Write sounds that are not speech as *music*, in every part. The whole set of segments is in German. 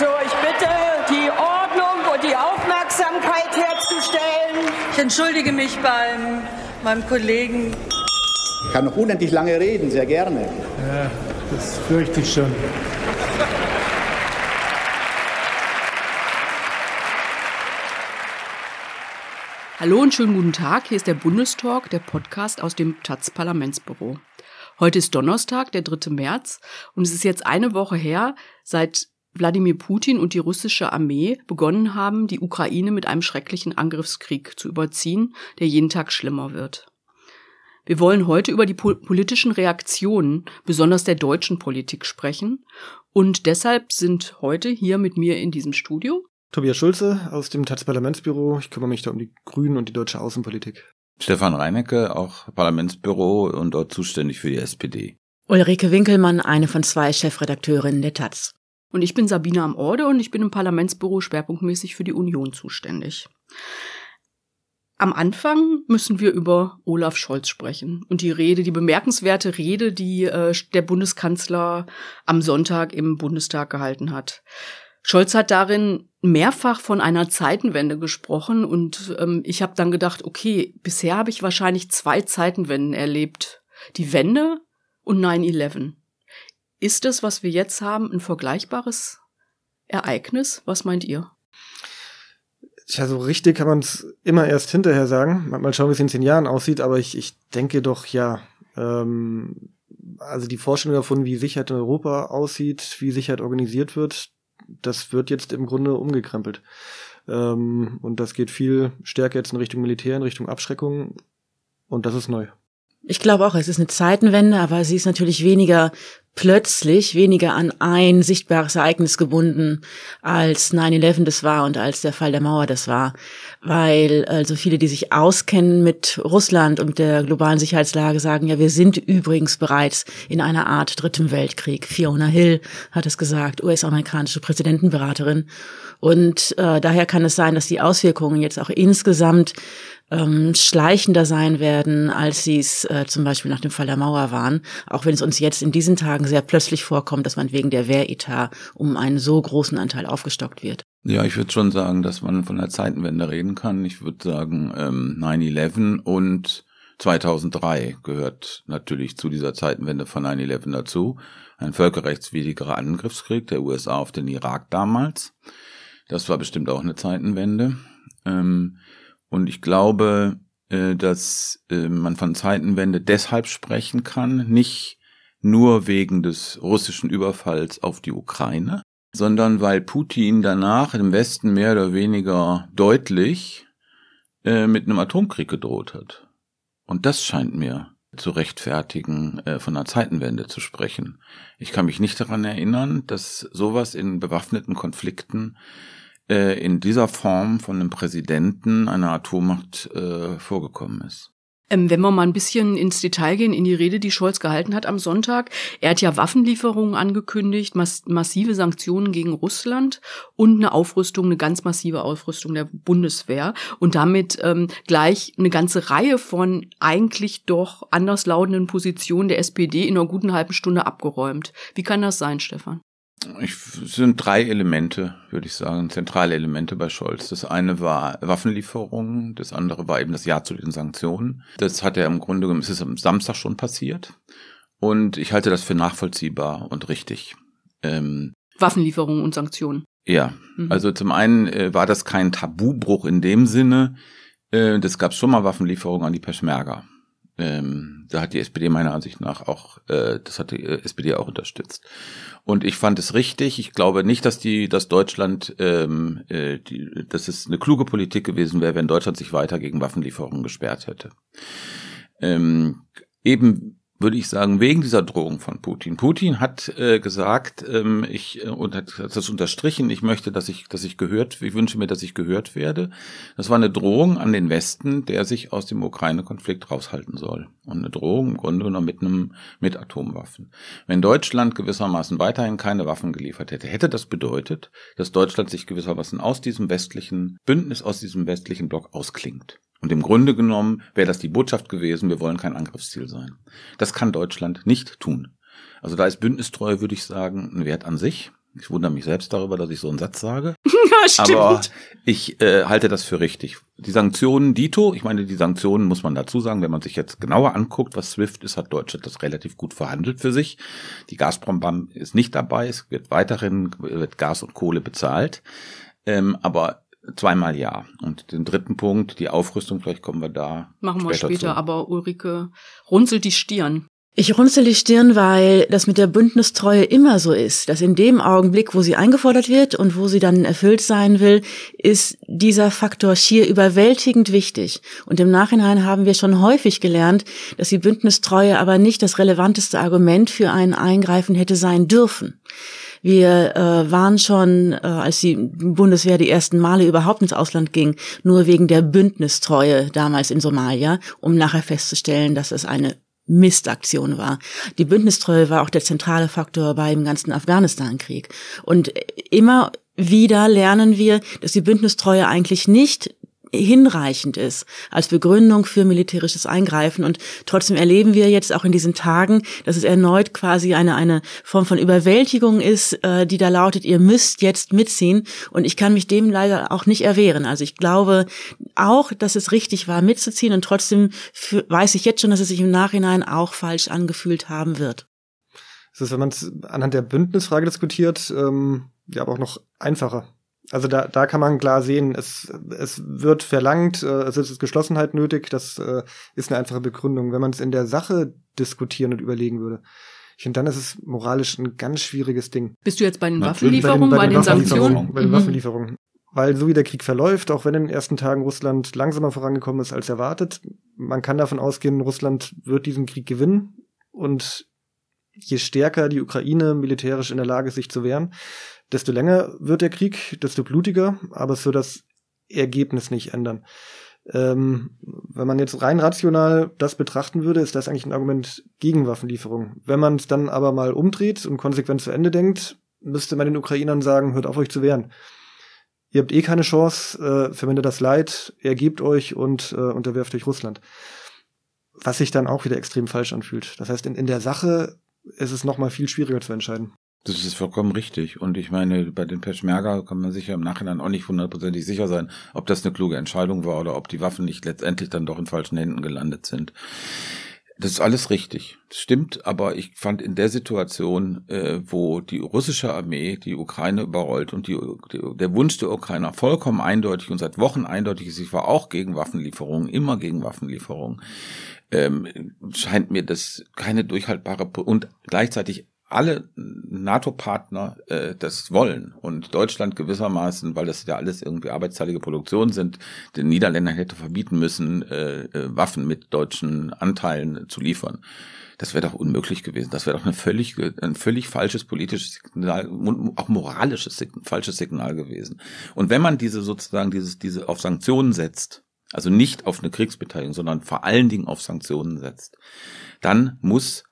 So, ich bitte, die Ordnung und die Aufmerksamkeit herzustellen. Ich entschuldige mich beim meinem Kollegen. Ich kann noch unendlich lange reden, sehr gerne. Ja, das fürchte ich schon. Hallo und schönen guten Tag. Hier ist der Bundestalk, der Podcast aus dem Taz Parlamentsbüro. Heute ist Donnerstag, der 3. März, und es ist jetzt eine Woche her, seit Wladimir Putin und die russische Armee begonnen haben, die Ukraine mit einem schrecklichen Angriffskrieg zu überziehen, der jeden Tag schlimmer wird. Wir wollen heute über die politischen Reaktionen, besonders der deutschen Politik, sprechen. Und deshalb sind heute hier mit mir in diesem Studio Tobias Schulze aus dem Taz Parlamentsbüro. Ich kümmere mich da um die Grünen und die deutsche Außenpolitik. Stefan Reinecke, auch Parlamentsbüro und dort zuständig für die SPD. Ulrike Winkelmann, eine von zwei Chefredakteurinnen der Taz. Und ich bin Sabine am Orde und ich bin im Parlamentsbüro schwerpunktmäßig für die Union zuständig. Am Anfang müssen wir über Olaf Scholz sprechen und die Rede, die bemerkenswerte Rede, die äh, der Bundeskanzler am Sonntag im Bundestag gehalten hat. Scholz hat darin mehrfach von einer Zeitenwende gesprochen und ähm, ich habe dann gedacht, okay, bisher habe ich wahrscheinlich zwei Zeitenwenden erlebt. Die Wende und 9-11. Ist das, was wir jetzt haben, ein vergleichbares Ereignis? Was meint ihr? Ja, so richtig kann man es immer erst hinterher sagen. Mal schauen, wie es in zehn Jahren aussieht, aber ich, ich denke doch, ja. Ähm, also die Vorstellung davon, wie Sicherheit in Europa aussieht, wie Sicherheit organisiert wird, das wird jetzt im Grunde umgekrempelt. Ähm, und das geht viel stärker jetzt in Richtung Militär, in Richtung Abschreckung. Und das ist neu. Ich glaube auch, es ist eine Zeitenwende, aber sie ist natürlich weniger plötzlich, weniger an ein sichtbares Ereignis gebunden, als 9-11 das war und als der Fall der Mauer das war. Weil also viele, die sich auskennen mit Russland und der globalen Sicherheitslage, sagen, ja, wir sind übrigens bereits in einer Art dritten Weltkrieg. Fiona Hill hat es gesagt, US-amerikanische Präsidentenberaterin. Und äh, daher kann es sein, dass die Auswirkungen jetzt auch insgesamt ähm, schleichender sein werden, als sie es äh, zum Beispiel nach dem Fall der Mauer waren. Auch wenn es uns jetzt in diesen Tagen sehr plötzlich vorkommt, dass man wegen der Wehretat um einen so großen Anteil aufgestockt wird. Ja, ich würde schon sagen, dass man von der Zeitenwende reden kann. Ich würde sagen, ähm, 9-11 und 2003 gehört natürlich zu dieser Zeitenwende von 9-11 dazu. Ein völkerrechtswidriger Angriffskrieg der USA auf den Irak damals. Das war bestimmt auch eine Zeitenwende. Ähm, und ich glaube, äh, dass äh, man von Zeitenwende deshalb sprechen kann, nicht nur wegen des russischen Überfalls auf die Ukraine, sondern weil Putin danach im Westen mehr oder weniger deutlich äh, mit einem Atomkrieg gedroht hat. Und das scheint mir zu rechtfertigen, von einer Zeitenwende zu sprechen. Ich kann mich nicht daran erinnern, dass sowas in bewaffneten Konflikten äh, in dieser Form von einem Präsidenten einer Atommacht äh, vorgekommen ist. Ähm, wenn wir mal ein bisschen ins Detail gehen, in die Rede, die Scholz gehalten hat am Sonntag. Er hat ja Waffenlieferungen angekündigt, mass massive Sanktionen gegen Russland und eine Aufrüstung, eine ganz massive Aufrüstung der Bundeswehr und damit ähm, gleich eine ganze Reihe von eigentlich doch anderslautenden Positionen der SPD in einer guten halben Stunde abgeräumt. Wie kann das sein, Stefan? Ich, es sind drei Elemente, würde ich sagen, zentrale Elemente bei Scholz. Das eine war Waffenlieferungen, das andere war eben das Ja zu den Sanktionen. Das hat er im Grunde genommen, es ist am Samstag schon passiert. Und ich halte das für nachvollziehbar und richtig. Ähm, Waffenlieferungen und Sanktionen. Ja, mhm. also zum einen äh, war das kein Tabubruch in dem Sinne, äh, das gab schon mal Waffenlieferungen an die Peschmerga. Ähm, da hat die SPD meiner Ansicht nach auch, äh, das hat die äh, SPD auch unterstützt. Und ich fand es richtig. Ich glaube nicht, dass die, dass Deutschland, ähm, äh, die, dass es eine kluge Politik gewesen wäre, wenn Deutschland sich weiter gegen Waffenlieferungen gesperrt hätte. Ähm, eben würde ich sagen, wegen dieser Drohung von Putin. Putin hat äh, gesagt, ähm, ich äh, und hat, hat das unterstrichen, ich möchte, dass ich, dass ich gehört, ich wünsche mir, dass ich gehört werde. Das war eine Drohung an den Westen, der sich aus dem Ukraine-Konflikt raushalten soll. Und eine Drohung im Grunde genommen mit einem, mit Atomwaffen. Wenn Deutschland gewissermaßen weiterhin keine Waffen geliefert hätte, hätte das bedeutet, dass Deutschland sich gewissermaßen aus diesem westlichen Bündnis, aus diesem westlichen Block ausklingt. Und im Grunde genommen wäre das die Botschaft gewesen, wir wollen kein Angriffsziel sein. Das kann Deutschland nicht tun. Also da ist Bündnistreue, würde ich sagen, ein Wert an sich. Ich wundere mich selbst darüber, dass ich so einen Satz sage. *laughs* Ja, stimmt. Aber ich äh, halte das für richtig. Die Sanktionen, Dito, ich meine, die Sanktionen muss man dazu sagen, wenn man sich jetzt genauer anguckt, was SWIFT ist, hat Deutschland das relativ gut verhandelt für sich. Die Gazprom-Bam ist nicht dabei, es wird weiterhin wird Gas und Kohle bezahlt. Ähm, aber zweimal ja. Und den dritten Punkt, die Aufrüstung, vielleicht kommen wir da. Machen wir später, zu. aber Ulrike runzelt die Stirn. Ich runzel die Stirn, weil das mit der Bündnistreue immer so ist, dass in dem Augenblick, wo sie eingefordert wird und wo sie dann erfüllt sein will, ist dieser Faktor schier überwältigend wichtig. Und im Nachhinein haben wir schon häufig gelernt, dass die Bündnistreue aber nicht das relevanteste Argument für ein Eingreifen hätte sein dürfen. Wir äh, waren schon, äh, als die Bundeswehr die ersten Male überhaupt ins Ausland ging, nur wegen der Bündnistreue damals in Somalia, um nachher festzustellen, dass es eine Mistaktion war. Die Bündnistreue war auch der zentrale Faktor beim ganzen Afghanistan-Krieg. Und immer wieder lernen wir, dass die Bündnistreue eigentlich nicht hinreichend ist als Begründung für militärisches Eingreifen. Und trotzdem erleben wir jetzt auch in diesen Tagen, dass es erneut quasi eine, eine Form von Überwältigung ist, äh, die da lautet, ihr müsst jetzt mitziehen. Und ich kann mich dem leider auch nicht erwehren. Also ich glaube auch, dass es richtig war, mitzuziehen. Und trotzdem für, weiß ich jetzt schon, dass es sich im Nachhinein auch falsch angefühlt haben wird. Es ist, wenn man es anhand der Bündnisfrage diskutiert, ähm, ja, aber auch noch einfacher. Also da, da kann man klar sehen, es, es wird verlangt, äh, es ist Geschlossenheit nötig, das äh, ist eine einfache Begründung. Wenn man es in der Sache diskutieren und überlegen würde, ich finde, dann ist es moralisch ein ganz schwieriges Ding. Bist du jetzt bei den Natürlich. Waffenlieferungen, bei, den, Waffenlieferungen, Sanktionen? Bei den Mhm. Waffenlieferungen. Weil so wie der Krieg verläuft, auch wenn in den ersten Tagen Russland langsamer vorangekommen ist als erwartet, man kann davon ausgehen, Russland wird diesen Krieg gewinnen und je stärker die Ukraine militärisch in der Lage ist, sich zu wehren, desto länger wird der Krieg, desto blutiger, aber es wird das Ergebnis nicht ändern. Ähm, wenn man jetzt rein rational das betrachten würde, ist das eigentlich ein Argument gegen Waffenlieferung. Wenn man es dann aber mal umdreht und konsequent zu Ende denkt, müsste man den Ukrainern sagen, hört auf euch zu wehren. Ihr habt eh keine Chance, äh, verwendet das Leid, ergebt euch und äh, unterwerft euch Russland. Was sich dann auch wieder extrem falsch anfühlt. Das heißt, in, in der Sache ist es noch mal viel schwieriger zu entscheiden. Das ist vollkommen richtig. Und ich meine, bei den Peschmerga kann man sich ja im Nachhinein auch nicht hundertprozentig sicher sein, ob das eine kluge Entscheidung war oder ob die Waffen nicht letztendlich dann doch in falschen Händen gelandet sind. Das ist alles richtig. Das stimmt, aber ich fand in der Situation, äh, wo die russische Armee die Ukraine überrollt und die, die, der Wunsch der Ukrainer vollkommen eindeutig und seit Wochen eindeutig ist, ich war auch gegen Waffenlieferungen, immer gegen Waffenlieferungen, ähm, scheint mir das keine durchhaltbare und gleichzeitig alle NATO-Partner äh, das wollen und Deutschland gewissermaßen, weil das ja alles irgendwie arbeitsteilige Produktionen sind, den Niederländern hätte verbieten müssen, äh, äh, Waffen mit deutschen Anteilen zu liefern. Das wäre doch unmöglich gewesen. Das wäre doch ein völlig, ein völlig falsches politisches Signal, auch moralisches Signal, falsches Signal gewesen. Und wenn man diese sozusagen dieses, diese auf Sanktionen setzt, also nicht auf eine Kriegsbeteiligung, sondern vor allen Dingen auf Sanktionen setzt, dann muss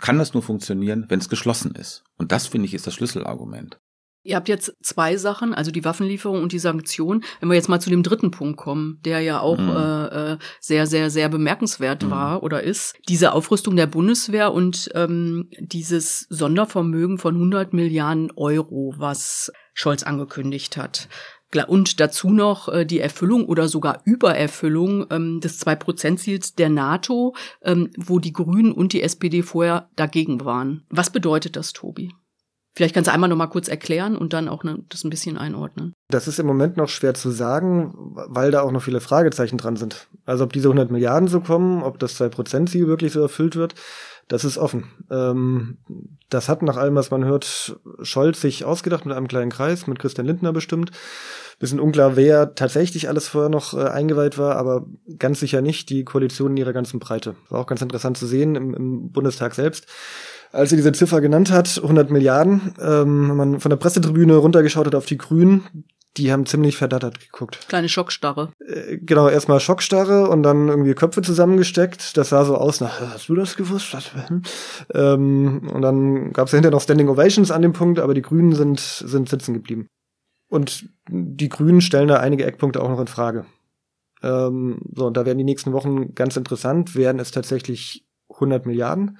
kann das nur funktionieren, wenn es geschlossen ist. Und das, finde ich, ist das Schlüsselargument. Ihr habt jetzt zwei Sachen, also die Waffenlieferung und die Sanktion. Wenn wir jetzt mal zu dem dritten Punkt kommen, der ja auch Mhm. äh, äh, sehr, sehr, sehr bemerkenswert Mhm. war oder ist, diese Aufrüstung der Bundeswehr und ähm, dieses Sondervermögen von 100 Milliarden Euro, was Scholz angekündigt hat. Und dazu noch äh, die Erfüllung oder sogar Übererfüllung ähm, des 2-Prozent-Ziels der NATO, ähm, wo die Grünen und die SPD vorher dagegen waren. Was bedeutet das, Tobi? Vielleicht kannst du einmal noch mal kurz erklären und dann auch ne, das ein bisschen einordnen. Das ist im Moment noch schwer zu sagen, weil da auch noch viele Fragezeichen dran sind. Also ob diese 100 Milliarden so kommen, ob das 2%-Ziel wirklich so erfüllt wird, das ist offen. Ähm, das hat nach allem, was man hört, Scholz sich ausgedacht mit einem kleinen Kreis, mit Christian Lindner bestimmt. Bisschen unklar, wer tatsächlich alles vorher noch äh, eingeweiht war, aber ganz sicher nicht die Koalition in ihrer ganzen Breite. War auch ganz interessant zu sehen im, im Bundestag selbst. Als er diese Ziffer genannt hat, 100 Milliarden, ähm, wenn man von der Pressetribüne runtergeschaut hat auf die Grünen, die haben ziemlich verdattert geguckt. Kleine Schockstarre. Äh, genau, erstmal Schockstarre und dann irgendwie Köpfe zusammengesteckt. Das sah so aus, na, hast du das gewusst? Was? ähm, und dann gab es ja hinterher noch Standing Ovations an dem Punkt, aber die Grünen sind, sind sitzen geblieben. Und die Grünen stellen da einige Eckpunkte auch noch in Frage. Ähm, so, und da werden die nächsten Wochen ganz interessant. Werden es tatsächlich 100 Milliarden?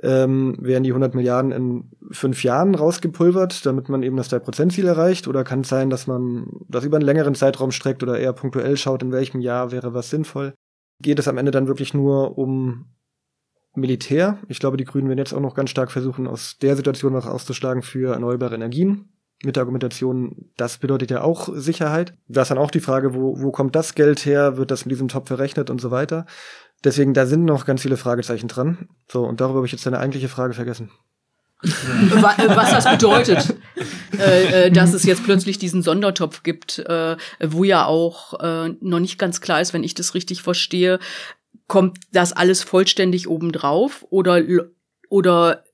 Ähm, werden die 100 Milliarden in fünf Jahren rausgepulvert, damit man eben das 3%-Ziel erreicht? Oder kann es sein, dass man das über einen längeren Zeitraum streckt oder eher punktuell schaut, in welchem Jahr wäre was sinnvoll? Geht es am Ende dann wirklich nur um Militär? Ich glaube, die Grünen werden jetzt auch noch ganz stark versuchen, aus der Situation was auszuschlagen für erneuerbare Energien. Mit der Argumentation, das bedeutet ja auch Sicherheit. Da ist dann auch die Frage, wo, wo kommt das Geld her? Wird das mit diesem Topf verrechnet und so weiter? Deswegen, da sind noch ganz viele Fragezeichen dran. So, und darüber habe ich jetzt deine eigentliche Frage vergessen. Was das bedeutet, äh, äh, dass es jetzt plötzlich diesen Sondertopf gibt, äh, wo ja auch äh, noch nicht ganz klar ist, wenn ich das richtig verstehe, kommt das alles vollständig obendrauf oder oder.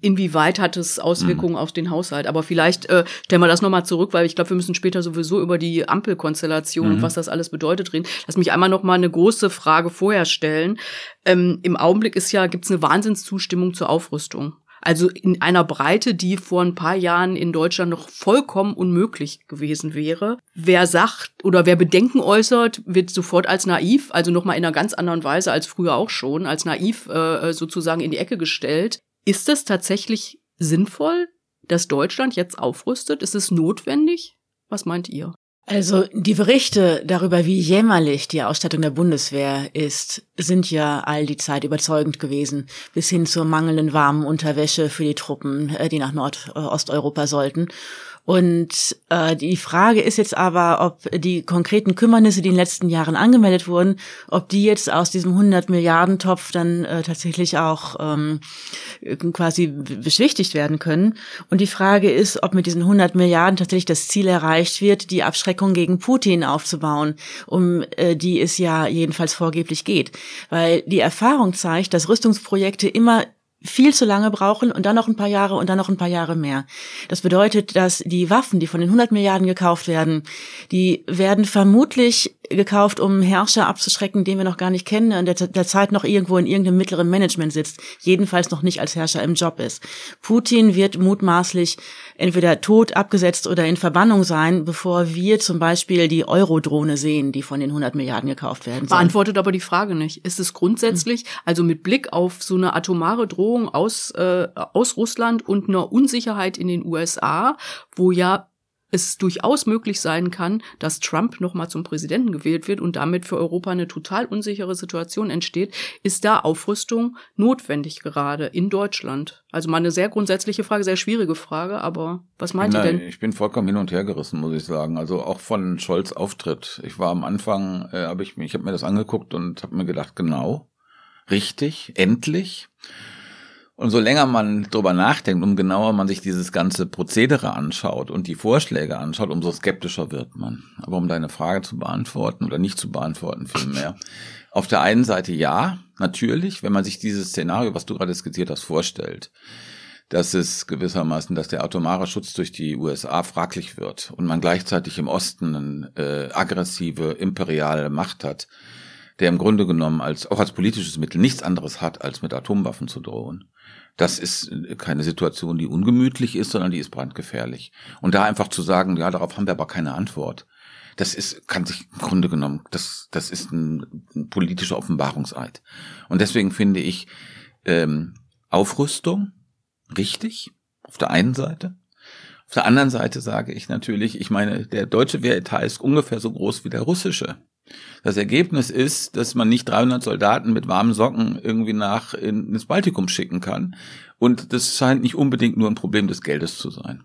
Inwieweit hat es Auswirkungen hm. auf den Haushalt? Aber vielleicht äh, stellen wir das nochmal zurück, weil ich glaube, wir müssen später sowieso über die Ampelkonstellation hm. was das alles bedeutet reden. Lass mich einmal nochmal eine große Frage vorher stellen. Ähm, Im Augenblick ist ja, gibt es eine Wahnsinnszustimmung zur Aufrüstung. Also in einer Breite, die vor ein paar Jahren in Deutschland noch vollkommen unmöglich gewesen wäre. Wer sagt oder wer Bedenken äußert, wird sofort als naiv, also nochmal in einer ganz anderen Weise als früher auch schon, als naiv äh, sozusagen in die Ecke gestellt. Ist es tatsächlich sinnvoll, dass Deutschland jetzt aufrüstet? Ist es notwendig? Was meint ihr? Also die Berichte darüber, wie jämmerlich die Ausstattung der Bundeswehr ist, sind ja all die Zeit überzeugend gewesen, bis hin zur mangelnden warmen Unterwäsche für die Truppen, äh, die nach Nordosteuropa sollten. Und äh, die Frage ist jetzt aber, ob die konkreten Kümmernisse, die in den letzten Jahren angemeldet wurden, ob die jetzt aus diesem 100 Milliarden Topf dann äh, tatsächlich auch ähm, quasi beschwichtigt werden können. Und die Frage ist, ob mit diesen 100 Milliarden tatsächlich das Ziel erreicht wird, die Abschreckung gegen Putin aufzubauen, um äh, die es ja jedenfalls vorgeblich geht. Weil die Erfahrung zeigt, dass Rüstungsprojekte immer viel zu lange brauchen und dann noch ein paar Jahre und dann noch ein paar Jahre mehr. Das bedeutet, dass die Waffen, die von den 100 Milliarden gekauft werden, die werden vermutlich gekauft, um Herrscher abzuschrecken, den wir noch gar nicht kennen und der derzeit noch irgendwo in irgendeinem mittleren Management sitzt, jedenfalls noch nicht als Herrscher im Job ist. Putin wird mutmaßlich entweder tot, abgesetzt oder in Verbannung sein, bevor wir zum Beispiel die Euro-Drohne sehen, die von den 100 Milliarden gekauft werden. Soll. Beantwortet aber die Frage nicht. Ist es grundsätzlich, also mit Blick auf so eine atomare Drohung aus, äh, aus Russland und einer Unsicherheit in den USA, wo ja es durchaus möglich sein kann, dass Trump nochmal zum Präsidenten gewählt wird und damit für Europa eine total unsichere Situation entsteht, ist da Aufrüstung notwendig gerade in Deutschland? Also mal eine sehr grundsätzliche Frage, sehr schwierige Frage, aber was meint Nein, ihr denn? Ich bin vollkommen hin und her gerissen, muss ich sagen. Also auch von Scholz Auftritt. Ich war am Anfang, äh, habe ich, ich habe mir das angeguckt und habe mir gedacht, genau, richtig, endlich. Und so länger man drüber nachdenkt, um genauer man sich dieses ganze Prozedere anschaut und die Vorschläge anschaut, umso skeptischer wird man. Aber um deine Frage zu beantworten oder nicht zu beantworten vielmehr. Auf der einen Seite ja, natürlich, wenn man sich dieses Szenario, was du gerade skizziert hast, vorstellt, dass es gewissermaßen, dass der atomare Schutz durch die USA fraglich wird und man gleichzeitig im Osten eine äh, aggressive imperiale Macht hat, der im Grunde genommen als auch als politisches Mittel nichts anderes hat, als mit Atomwaffen zu drohen das ist keine Situation, die ungemütlich ist, sondern die ist brandgefährlich. Und da einfach zu sagen, ja, darauf haben wir aber keine Antwort, das ist, kann sich im Grunde genommen, das, das ist ein, ein politischer Offenbarungseid. Und deswegen finde ich ähm, Aufrüstung richtig, auf der einen Seite. Auf der anderen Seite sage ich natürlich, ich meine, der deutsche Wehretat ist ungefähr so groß wie der russische. Das Ergebnis ist, dass man nicht 300 Soldaten mit warmen Socken irgendwie nach ins Baltikum schicken kann. Und das scheint nicht unbedingt nur ein Problem des Geldes zu sein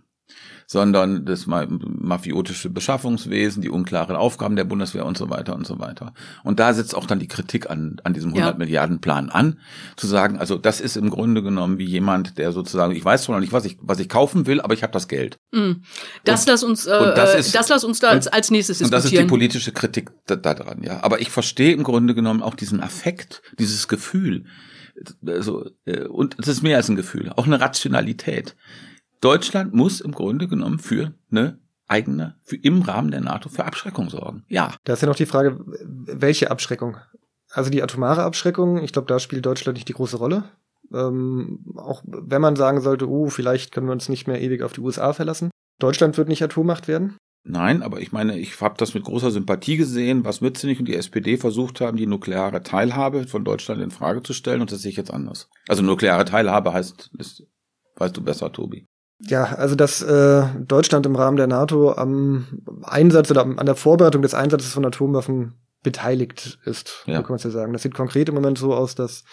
sondern das mafiotische Beschaffungswesen, die unklaren Aufgaben der Bundeswehr und so weiter und so weiter. Und da setzt auch dann die Kritik an, an diesem 100 ja. Milliarden Plan an, zu sagen, also das ist im Grunde genommen wie jemand, der sozusagen, ich weiß zwar noch nicht, was ich, was ich kaufen will, aber ich habe das Geld. Mm. Das und, lass uns, äh, das, ist, das lass uns da als, als nächstes diskutieren. Und das ist die politische Kritik da, da dran, ja. Aber ich verstehe im Grunde genommen auch diesen Affekt, dieses Gefühl, also, und es ist mehr als ein Gefühl, auch eine Rationalität. Deutschland muss im Grunde genommen für eine eigene, für im Rahmen der NATO für Abschreckung sorgen. Ja. Da ist ja noch die Frage, welche Abschreckung? Also die atomare Abschreckung, ich glaube, da spielt Deutschland nicht die große Rolle. Ähm, auch wenn man sagen sollte, oh, vielleicht können wir uns nicht mehr ewig auf die USA verlassen. Deutschland wird nicht Atommacht werden. Nein, aber ich meine, ich habe das mit großer Sympathie gesehen, was Mützenich und die SPD versucht haben, die nukleare Teilhabe von Deutschland in Frage zu stellen, und das sehe ich jetzt anders. Also nukleare Teilhabe heißt, das weißt du besser, Tobi. Ja, also dass äh, Deutschland im Rahmen der NATO am Einsatz oder an der Vorbereitung des Einsatzes von Atomwaffen beteiligt ist, ja. so kann man es ja sagen. Das sieht konkret im Moment so aus, dass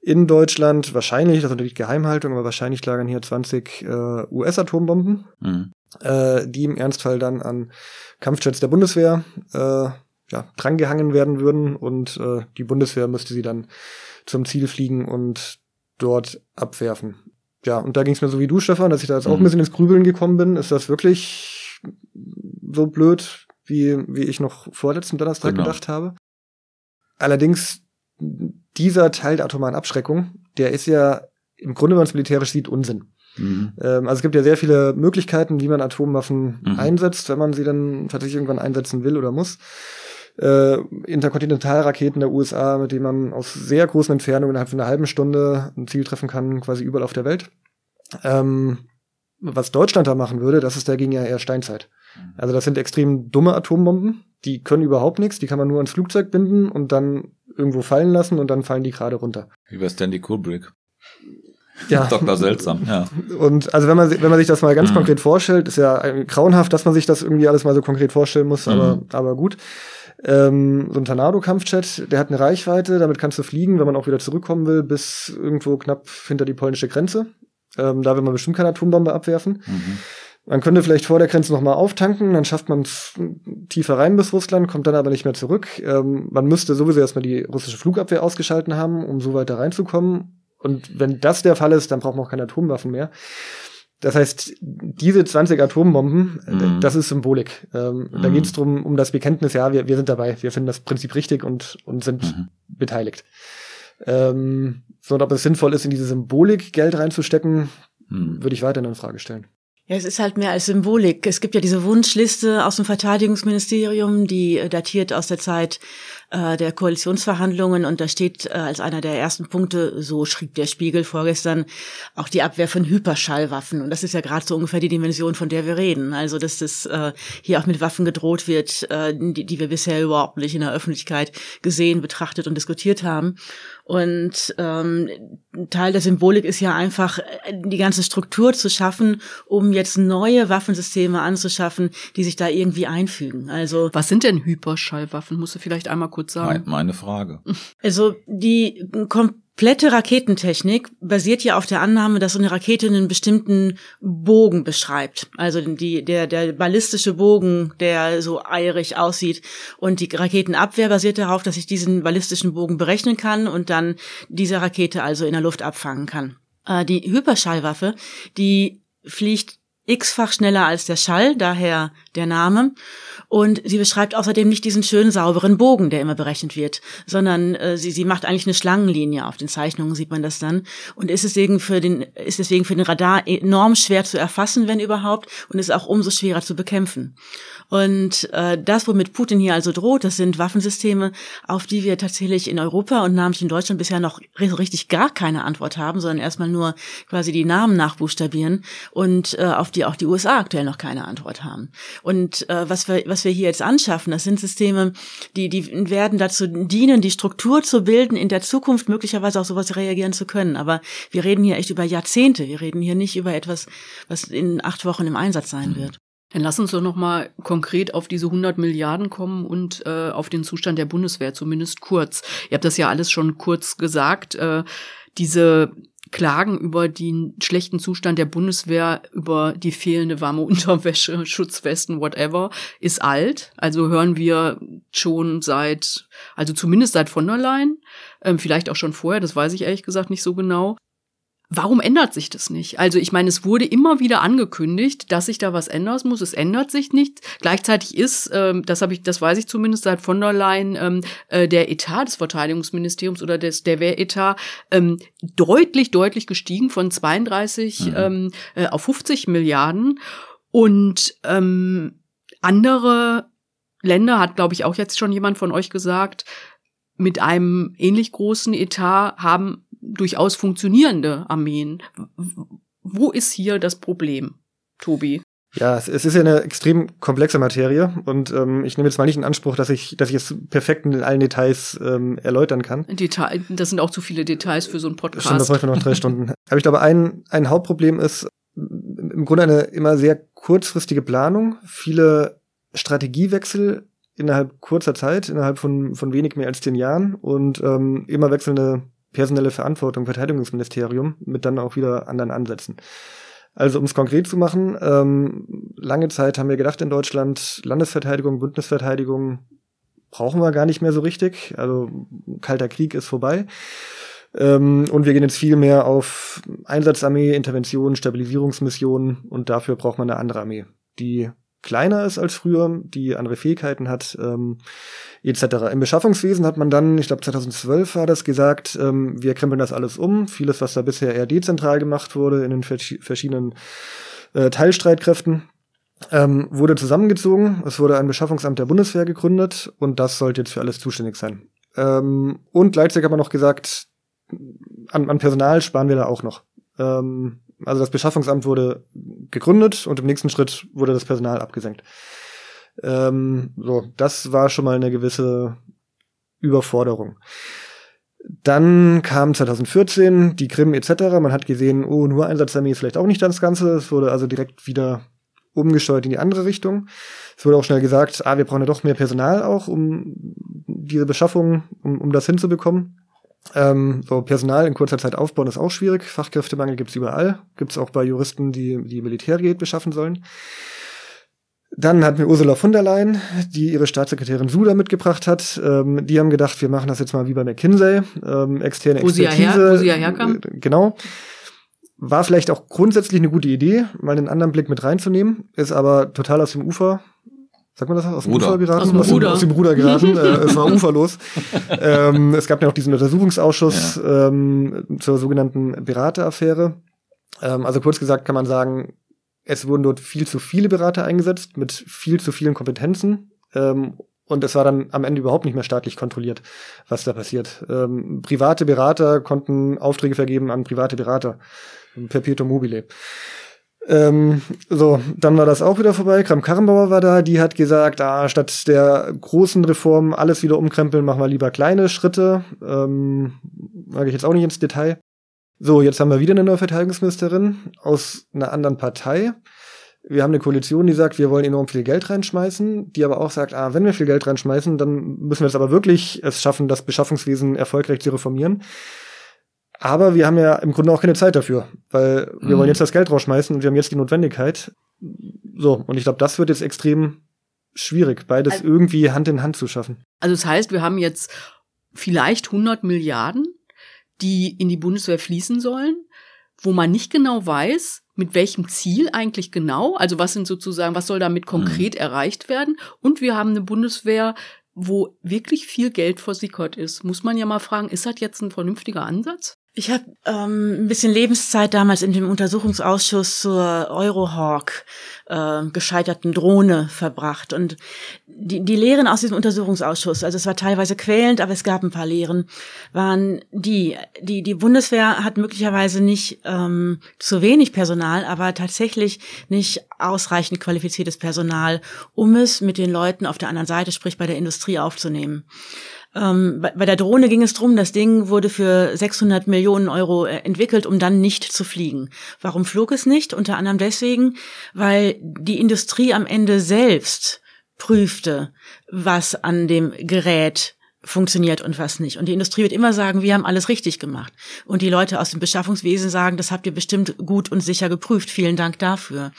in Deutschland wahrscheinlich, das ist natürlich Geheimhaltung, aber wahrscheinlich lagern hier 20 äh, US-Atombomben, mhm. äh, die im Ernstfall dann an Kampfjets der Bundeswehr äh, ja, drangehangen werden würden und äh, die Bundeswehr müsste sie dann zum Ziel fliegen und dort abwerfen. Ja, und da ging es mir so wie du, Stefan, dass ich da jetzt mhm. auch ein bisschen ins Grübeln gekommen bin. Ist das wirklich so blöd, wie, wie ich noch vorletzten Donnerstag genau. gedacht habe? Allerdings dieser Teil der atomaren Abschreckung, der ist ja im Grunde, wenn man es militärisch sieht, Unsinn. Mhm. Ähm, also es gibt ja sehr viele Möglichkeiten, wie man Atomwaffen mhm. einsetzt, wenn man sie dann tatsächlich irgendwann einsetzen will oder muss. Äh, Interkontinentalraketen der USA, mit denen man aus sehr großen Entfernungen innerhalb von einer halben Stunde ein Ziel treffen kann, quasi überall auf der Welt. Ähm, was Deutschland da machen würde, das ist dagegen ja eher Steinzeit. Mhm. Also das sind extrem dumme Atombomben, die können überhaupt nichts, die kann man nur ans Flugzeug binden und dann irgendwo fallen lassen und dann fallen die gerade runter. Wie bei Stanley Kubrick. Ja. *laughs* Dr. Seltsam, ja. Und also wenn man, wenn man sich das mal ganz mhm. konkret vorstellt, ist ja grauenhaft, dass man sich das irgendwie alles mal so konkret vorstellen muss, mhm. aber, aber gut. Ähm, so ein Tornado-Kampfjet, der hat eine Reichweite, damit kannst du fliegen, wenn man auch wieder zurückkommen will, bis irgendwo knapp hinter die polnische Grenze. Ähm, da will man bestimmt keine Atombombe abwerfen. Mhm. Man könnte vielleicht vor der Grenze nochmal auftanken, dann schafft man es tiefer rein bis Russland, kommt dann aber nicht mehr zurück. Ähm, man müsste sowieso erstmal die russische Flugabwehr ausgeschalten haben, um so weiter reinzukommen. Und wenn das der Fall ist, dann braucht man auch keine Atomwaffen mehr. Das heißt, diese 20 Atombomben, äh, mhm. das ist Symbolik. Ähm, mhm. Da geht es darum, um das Bekenntnis, ja, wir, wir sind dabei, wir finden das Prinzip richtig und, und sind mhm. beteiligt. Ähm, so, und ob es sinnvoll ist, in diese Symbolik Geld reinzustecken, mhm. würde ich weiterhin in Frage stellen. Ja, es ist halt mehr als Symbolik. Es gibt ja diese Wunschliste aus dem Verteidigungsministerium, die äh, datiert aus der Zeit äh, der Koalitionsverhandlungen und da steht äh, als einer der ersten Punkte, so schrieb der Spiegel vorgestern, auch die Abwehr von Hyperschallwaffen. Und das ist ja gerade so ungefähr die Dimension, von der wir reden. Also, dass das äh, hier auch mit Waffen gedroht wird, äh, die, die wir bisher überhaupt nicht in der Öffentlichkeit gesehen, betrachtet und diskutiert haben. Und ähm, Teil der Symbolik ist ja einfach, äh, die ganze Struktur zu schaffen, um jetzt neue Waffensysteme anzuschaffen, die sich da irgendwie einfügen. Also was sind denn Hyperschallwaffen? Musst du vielleicht einmal kurz sagen. Meine Frage. Also die komplette Raketentechnik basiert ja auf der Annahme, dass so eine Rakete einen bestimmten Bogen beschreibt. Also die, der, der ballistische Bogen, der so eierig aussieht. Und die Raketenabwehr basiert darauf, dass ich diesen ballistischen Bogen berechnen kann und dann diese Rakete also in der Luft abfangen kann. Äh, die Hyperschallwaffe, die fliegt x-fach schneller als der Schall, daher der Name. Und sie beschreibt außerdem nicht diesen schönen sauberen Bogen, der immer berechnet wird, sondern äh, sie, sie macht eigentlich eine Schlangenlinie. Auf den Zeichnungen sieht man das dann. Und ist deswegen für den, ist deswegen für den Radar enorm schwer zu erfassen, wenn überhaupt, und ist auch umso schwerer zu bekämpfen. Und äh, das, womit Putin hier also droht, das sind Waffensysteme, auf die wir tatsächlich in Europa und namentlich in Deutschland bisher noch richtig gar keine Antwort haben, sondern erstmal nur quasi die Namen nachbuchstabieren und äh, auf die auch die USA aktuell noch keine Antwort haben. Und äh, was wir was wir hier jetzt anschaffen, das sind Systeme, die die werden dazu dienen, die Struktur zu bilden, in der Zukunft möglicherweise auch sowas reagieren zu können. Aber wir reden hier echt über Jahrzehnte. Wir reden hier nicht über etwas, was in acht Wochen im Einsatz sein wird. Dann lass uns doch noch mal konkret auf diese 100 Milliarden kommen und äh, auf den Zustand der Bundeswehr, zumindest kurz. Ihr habt das ja alles schon kurz gesagt. Äh, diese Klagen über den schlechten Zustand der Bundeswehr, über die fehlende warme *laughs* Unterwäsche, Schutzwesten, whatever, ist alt. Also hören wir schon seit, also zumindest seit von der Leyen, ähm, vielleicht auch schon vorher, das weiß ich ehrlich gesagt nicht so genau. Warum ändert sich das nicht? Also ich meine, es wurde immer wieder angekündigt, dass sich da was ändern muss. Es ändert sich nicht. Gleichzeitig ist, ähm, das habe ich, das weiß ich zumindest seit von der Leyen, ähm, äh, der Etat des Verteidigungsministeriums oder des der Wehretat ähm, deutlich, deutlich gestiegen von 32 mhm. ähm, äh, auf 50 Milliarden. Und ähm, andere Länder, hat glaube ich auch jetzt schon jemand von euch gesagt, mit einem ähnlich großen Etat haben durchaus funktionierende Armeen. Wo ist hier das Problem, Tobi? Ja, es, es ist ja eine extrem komplexe Materie und ähm, ich nehme jetzt mal nicht in Anspruch, dass ich, dass ich es perfekt in allen Details ähm, erläutern kann. Detail, das sind auch zu viele Details für so einen Podcast. Stimmt, das bräuchten wir noch drei *laughs* Stunden. Aber ich glaube, ein, ein Hauptproblem ist im Grunde eine immer sehr kurzfristige Planung, viele Strategiewechsel innerhalb kurzer Zeit, innerhalb von, von wenig mehr als zehn Jahren und ähm, immer wechselnde personelle Verantwortung, Verteidigungsministerium mit dann auch wieder anderen Ansätzen. Also um es konkret zu machen, ähm, lange Zeit haben wir gedacht in Deutschland, Landesverteidigung, Bündnisverteidigung brauchen wir gar nicht mehr so richtig. Also kalter Krieg ist vorbei. Ähm, und wir gehen jetzt viel mehr auf Einsatzarmee, Interventionen, Stabilisierungsmissionen und dafür braucht man eine andere Armee, die kleiner ist als früher, die andere Fähigkeiten hat, ähm, etc. Im Beschaffungswesen hat man dann, ich glaube 2012 war das gesagt, ähm, wir krempeln das alles um. Vieles, was da bisher eher dezentral gemacht wurde in den verschiedenen äh, Teilstreitkräften, ähm, wurde zusammengezogen. Es wurde ein Beschaffungsamt der Bundeswehr gegründet und das sollte jetzt für alles zuständig sein. Ähm, und gleichzeitig hat man noch gesagt, an, an Personal sparen wir da auch noch. Ähm, also das Beschaffungsamt wurde gegründet und im nächsten Schritt wurde das Personal abgesenkt. Ähm, so, das war schon mal eine gewisse Überforderung. Dann kam 2014 die Krim etc. Man hat gesehen, oh, nur Einsatzarmee ist vielleicht auch nicht das Ganze. Es wurde also direkt wieder umgesteuert in die andere Richtung. Es wurde auch schnell gesagt, ah, wir brauchen ja doch mehr Personal auch, um diese Beschaffung, um, um das hinzubekommen. Ähm, so Personal in kurzer Zeit aufbauen ist auch schwierig. Fachkräftemangel gibt's überall. Gibt's auch bei Juristen, die die Militärgerät beschaffen sollen. Dann hatten wir Ursula von der Leyen, die ihre Staatssekretärin Suda mitgebracht hat. Ähm, die haben gedacht, wir machen das jetzt mal wie bei McKinsey, ähm, externe Expertise. Her, wo sie ja herkam. Äh, genau. War vielleicht auch grundsätzlich eine gute Idee, mal einen anderen Blick mit reinzunehmen, ist aber total aus dem Ufer Sagt man das aus dem Ruder. Ufer geraten? Aus dem aus, Ruder. aus dem Ruder geraten. *laughs* äh, es war uferlos. ähm, es gab ja auch diesen Untersuchungsausschuss ähm, zur sogenannten Berateraffäre. Ähm, also kurz gesagt kann man sagen, es wurden dort viel zu viele Berater eingesetzt mit viel zu vielen Kompetenzen. Ähm, und es war dann am Ende überhaupt nicht mehr staatlich kontrolliert, was da passiert. Ähm, private Berater konnten Aufträge vergeben an private Berater. Perpetuum mobile. Ähm, so, dann war das auch wieder vorbei. Kram Karrenbauer war da, die hat gesagt, ah, statt der großen Reformen alles wieder umkrempeln, machen wir lieber kleine Schritte. Ähm, mag ich jetzt auch nicht ins Detail. So, jetzt haben wir wieder eine neue Verteidigungsministerin aus einer anderen Partei. Wir haben eine Koalition, die sagt, wir wollen enorm viel Geld reinschmeißen, die aber auch sagt, ah, wenn wir viel Geld reinschmeißen, dann müssen wir es aber wirklich es schaffen, das Beschaffungswesen erfolgreich zu reformieren. Aber wir haben ja im Grunde auch keine Zeit dafür, weil wir Mhm. wollen jetzt das Geld rausschmeißen und wir haben jetzt die Notwendigkeit. So, und ich glaube, das wird jetzt extrem schwierig, beides Also- irgendwie Hand in Hand zu schaffen. Also das heißt, wir haben jetzt vielleicht 100 Milliarden, die in die Bundeswehr fließen sollen, wo man nicht genau weiß, mit welchem Ziel eigentlich genau, also was sind sozusagen, was soll damit konkret erreicht werden. Und wir haben eine Bundeswehr, wo wirklich viel Geld versickert ist. Muss man ja mal fragen, ist das jetzt ein vernünftiger Ansatz? Ich habe ähm, ein bisschen Lebenszeit damals in dem Untersuchungsausschuss zur Eurohawk äh, gescheiterten Drohne verbracht. Und die, die Lehren aus diesem Untersuchungsausschuss, also es war teilweise quälend, aber es gab ein paar Lehren, waren die, die, die Bundeswehr hat möglicherweise nicht ähm, zu wenig Personal, aber tatsächlich nicht ausreichend qualifiziertes Personal, um es mit den Leuten auf der anderen Seite, sprich bei der Industrie aufzunehmen. Ähm, bei, bei der Drohne ging es drum, das Ding wurde für 600 Millionen Euro äh, entwickelt, um dann nicht zu fliegen. Warum flog es nicht? Unter anderem deswegen, weil die Industrie am Ende selbst prüfte, was an dem Gerät funktioniert und was nicht. Und die Industrie wird immer sagen, wir haben alles richtig gemacht. Und die Leute aus dem Beschaffungswesen sagen, das habt ihr bestimmt gut und sicher geprüft. Vielen Dank dafür.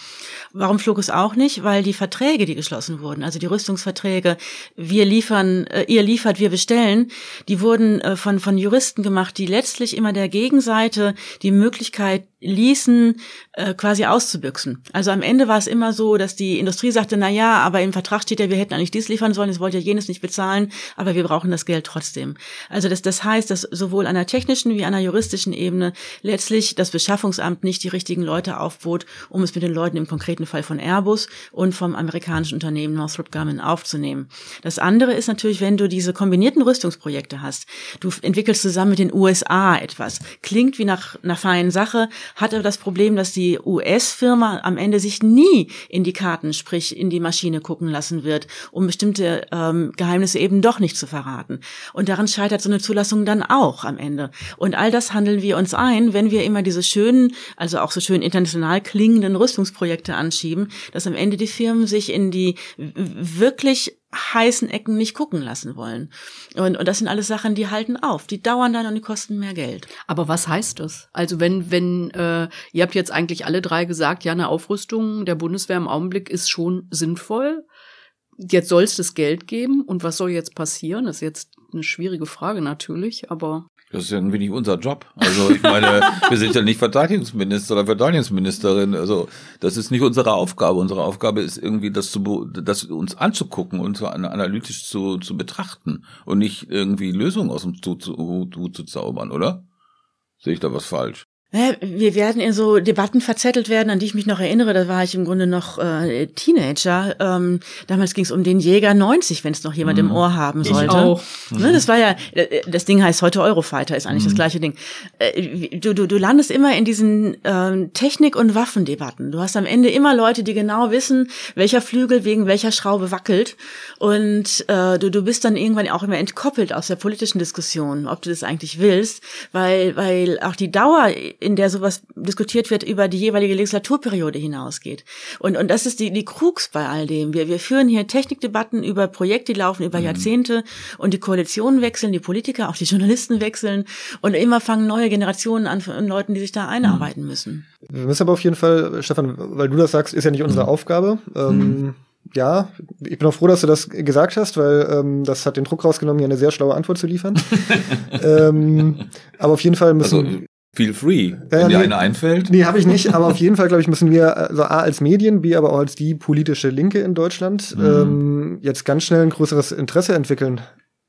Warum flog es auch nicht? Weil die Verträge, die geschlossen wurden, also die Rüstungsverträge, wir liefern, äh, ihr liefert, wir bestellen, die wurden äh, von, von Juristen gemacht, die letztlich immer der Gegenseite die Möglichkeit ließen, äh, quasi auszubüchsen. Also am Ende war es immer so, dass die Industrie sagte, na ja, aber im Vertrag steht ja, wir hätten eigentlich dies liefern sollen, es wollte ja jenes nicht bezahlen, aber wir brauchen das Geld trotzdem. Also das, das heißt, dass sowohl an einer technischen wie an einer juristischen Ebene letztlich das Beschaffungsamt nicht die richtigen Leute aufbot, um es mit den Leuten im konkreten Fall von Airbus und vom amerikanischen Unternehmen Northrop Grumman aufzunehmen. Das andere ist natürlich, wenn du diese kombinierten Rüstungsprojekte hast, du entwickelst zusammen mit den USA etwas, klingt wie nach einer feinen Sache, hat aber das Problem, dass die US-Firma am Ende sich nie in die Karten, sprich in die Maschine gucken lassen wird, um bestimmte ähm, Geheimnisse eben doch nicht zu verraten. Und daran scheitert so eine Zulassung dann auch am Ende. Und all das handeln wir uns ein, wenn wir immer diese schönen, also auch so schön international klingenden Rüstungsprojekte anschieben, dass am Ende die Firmen sich in die wirklich heißen Ecken nicht gucken lassen wollen. Und, und das sind alles Sachen, die halten auf, die dauern dann und die kosten mehr Geld. Aber was heißt das? Also wenn, wenn, äh, ihr habt jetzt eigentlich alle drei gesagt, ja, eine Aufrüstung der Bundeswehr im Augenblick ist schon sinnvoll. Jetzt soll es das Geld geben und was soll jetzt passieren? Das ist jetzt eine schwierige Frage natürlich, aber das ist ja irgendwie nicht unser Job. Also ich meine, *laughs* wir sind ja nicht Verteidigungsminister oder Verteidigungsministerin. Also das ist nicht unsere Aufgabe. Unsere Aufgabe ist irgendwie, das zu, das uns anzugucken und so analytisch zu, zu betrachten und nicht irgendwie Lösungen aus dem Hut zu, zu, zu zaubern, oder? Sehe ich da was falsch? Wir werden in so Debatten verzettelt werden, an die ich mich noch erinnere. Da war ich im Grunde noch äh, Teenager. Ähm, damals ging es um den Jäger 90, wenn es noch jemand mhm. im Ohr haben sollte. Ich auch. Ne, das war ja, äh, das Ding heißt heute Eurofighter, ist eigentlich mhm. das gleiche Ding. Äh, du, du, du landest immer in diesen ähm, Technik- und Waffendebatten. Du hast am Ende immer Leute, die genau wissen, welcher Flügel wegen welcher Schraube wackelt. Und äh, du, du bist dann irgendwann auch immer entkoppelt aus der politischen Diskussion, ob du das eigentlich willst, weil, weil auch die Dauer in der sowas diskutiert wird, über die jeweilige Legislaturperiode hinausgeht. Und, und das ist die, die Krux bei all dem. Wir, wir führen hier Technikdebatten über Projekte, die laufen über mhm. Jahrzehnte und die Koalitionen wechseln, die Politiker, auch die Journalisten wechseln und immer fangen neue Generationen an von Leuten, die sich da einarbeiten mhm. müssen. Wir müssen aber auf jeden Fall, Stefan, weil du das sagst, ist ja nicht unsere mhm. Aufgabe. Ähm, mhm ja, ich bin auch froh, dass du das gesagt hast, weil ähm, das hat den Druck rausgenommen, hier eine sehr schlaue Antwort zu liefern. *laughs* ähm, aber auf jeden Fall müssen. Also, Feel free, wenn ja, dir nee, eine einfällt. Nee, habe ich nicht, aber auf jeden Fall, glaube ich, müssen wir also A als Medien, B aber auch als die politische Linke in Deutschland mhm. ähm, jetzt ganz schnell ein größeres Interesse entwickeln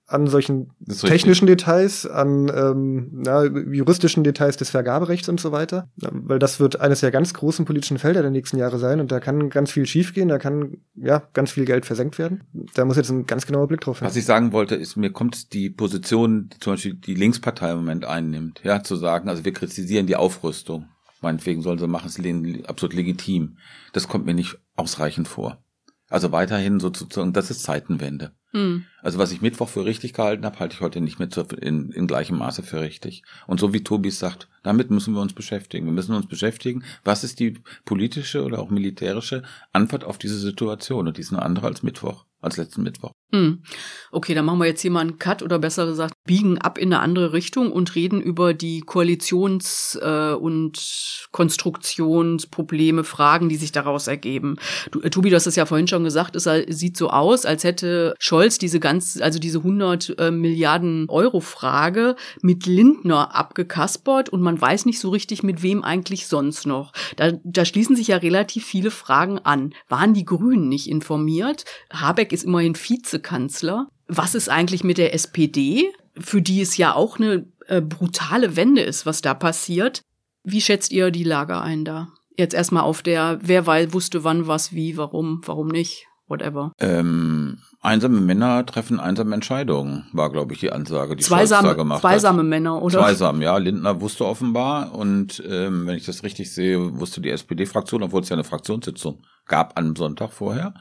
an solchen technischen Details, an ähm, na, juristischen Details des Vergaberechts und so weiter. Weil das wird eines der ganz großen politischen Felder der nächsten Jahre sein und da kann ganz viel schiefgehen, da kann ja ganz viel Geld versenkt werden. Da muss jetzt ein ganz genauer Blick drauf hin. Was ich sagen wollte, ist, mir kommt die Position, die zum Beispiel die Linkspartei im Moment einnimmt, ja, zu sagen, also wir kritisieren die Aufrüstung. Meinetwegen sollen sie machen, es absolut legitim. Das kommt mir nicht ausreichend vor. Also weiterhin sozusagen, das ist Zeitenwende. Mhm. Also was ich Mittwoch für richtig gehalten habe, halte ich heute nicht mehr in, in gleichem Maße für richtig. Und so wie Tobi sagt, damit müssen wir uns beschäftigen. Wir müssen uns beschäftigen, was ist die politische oder auch militärische Antwort auf diese Situation. Und die ist eine andere als Mittwoch, als letzten Mittwoch. Hm. Okay, dann machen wir jetzt hier mal einen Cut oder besser gesagt, biegen ab in eine andere Richtung und reden über die Koalitions- äh, und Konstruktionsprobleme, Fragen, die sich daraus ergeben. Du, äh, Tobi, du hast es ja vorhin schon gesagt, es sieht so aus, als hätte Scholz diese ganz, also diese 100 äh, Milliarden Euro Frage mit Lindner abgekaspert und man weiß nicht so richtig, mit wem eigentlich sonst noch. Da, da schließen sich ja relativ viele Fragen an. Waren die Grünen nicht informiert? Habeck ist immerhin Vize Vizekanzler. Was ist eigentlich mit der SPD, für die es ja auch eine äh, brutale Wende ist, was da passiert? Wie schätzt ihr die Lage ein da? Jetzt erstmal auf der, wer weil, wusste wann, was, wie, warum, warum nicht, whatever. Ähm, einsame Männer treffen einsame Entscheidungen, war, glaube ich, die Ansage, die zweisame, Scholz da gemacht zweisame hat. Männer, oder? Zweisam, ja. Lindner wusste offenbar und ähm, wenn ich das richtig sehe, wusste die SPD-Fraktion, obwohl es ja eine Fraktionssitzung gab am Sonntag vorher,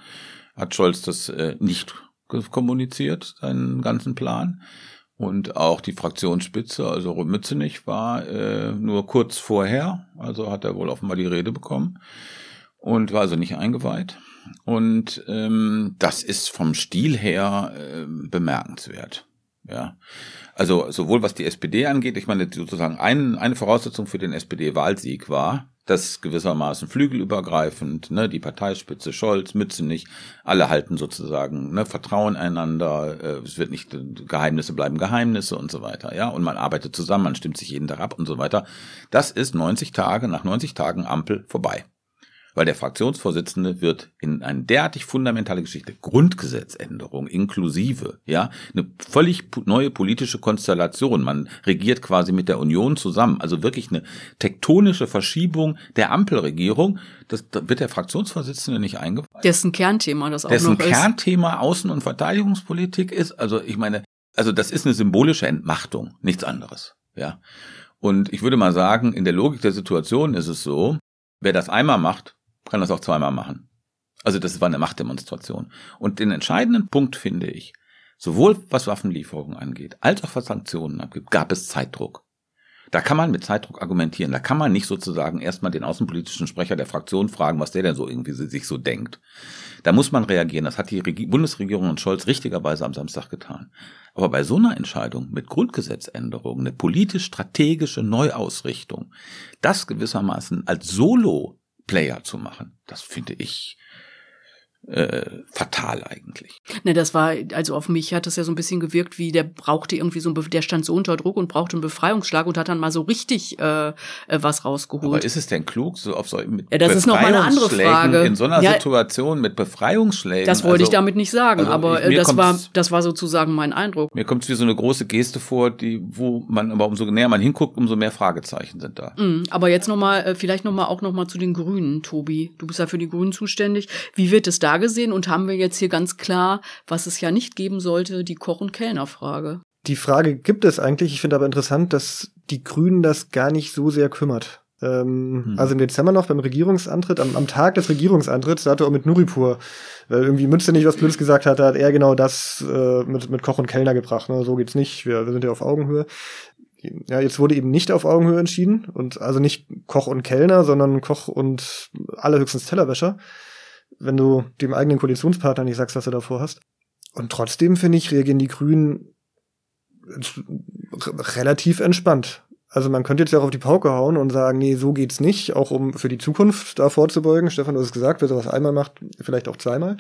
hat Scholz das äh, nicht kommuniziert, seinen ganzen Plan. Und auch die Fraktionsspitze, also Mützenich, war äh, nur kurz vorher, also hat er wohl offenbar die Rede bekommen und war also nicht eingeweiht. Und ähm, das ist vom Stil her äh, bemerkenswert. Ja, also sowohl was die SPD angeht, ich meine sozusagen ein, eine Voraussetzung für den SPD-Wahlsieg war, das gewissermaßen flügelübergreifend, ne, die Parteispitze Scholz, Mützenich, alle halten sozusagen ne, Vertrauen einander, äh, es wird nicht, Geheimnisse bleiben Geheimnisse und so weiter, ja, und man arbeitet zusammen, man stimmt sich jeden Tag ab und so weiter. Das ist 90 Tage, nach 90 Tagen Ampel vorbei weil der Fraktionsvorsitzende wird in eine derartig fundamentale Geschichte, Grundgesetzänderung inklusive, ja, eine völlig neue politische Konstellation. Man regiert quasi mit der Union zusammen, also wirklich eine tektonische Verschiebung der Ampelregierung. Das, wird der Fraktionsvorsitzende nicht eingeweiht. Dessen Kernthema das auch Dessen noch ist. Kernthema Außen- und Verteidigungspolitik ist. Also ich meine, also das ist eine symbolische Entmachtung, nichts anderes, ja. Und ich würde mal sagen, in der Logik der Situation ist es so, wer das einmal macht, kann das auch zweimal machen. Also das war eine Machtdemonstration. Und den entscheidenden Punkt finde ich, sowohl was Waffenlieferungen angeht, als auch was Sanktionen angeht, gab es Zeitdruck. Da kann man mit Zeitdruck argumentieren. Da kann man nicht sozusagen erstmal den außenpolitischen Sprecher der Fraktion fragen, was der denn so irgendwie sich so denkt. Da muss man reagieren. Das hat die Regi Bundesregierung und Scholz richtigerweise am Samstag getan. Aber bei so einer Entscheidung mit Grundgesetzänderung, eine politisch-strategische Neuausrichtung, das gewissermaßen als Solo-Player zu machen, das finde ich äh, fatal eigentlich. Ne, das war, also auf mich hat das ja so ein bisschen gewirkt, wie der brauchte irgendwie so, ein, der stand so unter Druck und brauchte einen Befreiungsschlag und hat dann mal so richtig äh, äh was rausgeholt. Aber ist es denn klug, so auf so mit ja, das ist noch mal eine andere Frage. in so einer ja, Situation mit Befreiungsschlägen? Das wollte also, ich damit nicht sagen, also aber ich, das war, das war sozusagen mein Eindruck. Mir kommt es wie so eine große Geste vor, die, wo man, aber umso näher man hinguckt, umso mehr Fragezeichen sind da. Mm, aber jetzt noch mal, äh, vielleicht noch mal auch noch mal zu den Grünen, Tobi. Du bist ja für die Grünen zuständig. Wie wird es da gesehen und haben wir jetzt hier ganz klar, was es ja nicht geben sollte, die Koch- und Kellnerfrage. Die Frage gibt es eigentlich. Ich finde aber interessant, dass die Grünen das gar nicht so sehr kümmert. Ähm, hm. Also im Dezember noch beim Regierungsantritt, am, am Tag des Regierungsantritts, da hat er auch mit Nuripur, weil irgendwie Münze nicht was Blödes gesagt hat, da hat er genau das äh, mit, mit Koch und Kellner gebracht. Ne? So geht's nicht, wir, wir sind ja auf Augenhöhe. Ja, jetzt wurde eben nicht auf Augenhöhe entschieden und also nicht Koch und Kellner, sondern Koch und allerhöchstens Tellerwäscher wenn du dem eigenen Koalitionspartner nicht sagst, was du davor hast. Und trotzdem, finde ich, reagieren die Grünen relativ entspannt. Also man könnte jetzt ja auch auf die Pauke hauen und sagen, nee, so geht's nicht, auch um für die Zukunft da vorzubeugen. Stefan, du hast es gesagt, wer sowas einmal macht, vielleicht auch zweimal.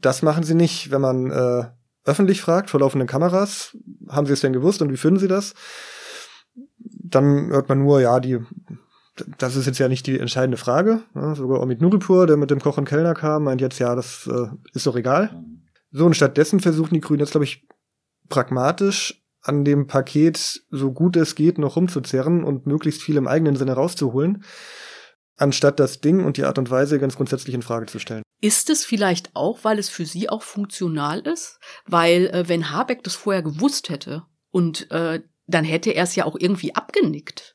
Das machen sie nicht, wenn man äh, öffentlich fragt, vor laufenden Kameras, haben sie es denn gewusst und wie finden sie das? Dann hört man nur, ja, die das ist jetzt ja nicht die entscheidende Frage. Sogar Omid Nuripur, der mit dem Koch und Kellner kam, meint jetzt, ja, das äh, ist doch egal. So, und stattdessen versuchen die Grünen jetzt, glaube ich, pragmatisch an dem Paket, so gut es geht, noch rumzuzerren und möglichst viel im eigenen Sinne rauszuholen, anstatt das Ding und die Art und Weise ganz grundsätzlich in Frage zu stellen. Ist es vielleicht auch, weil es für Sie auch funktional ist? Weil, äh, wenn Habeck das vorher gewusst hätte und äh, dann hätte er es ja auch irgendwie abgenickt.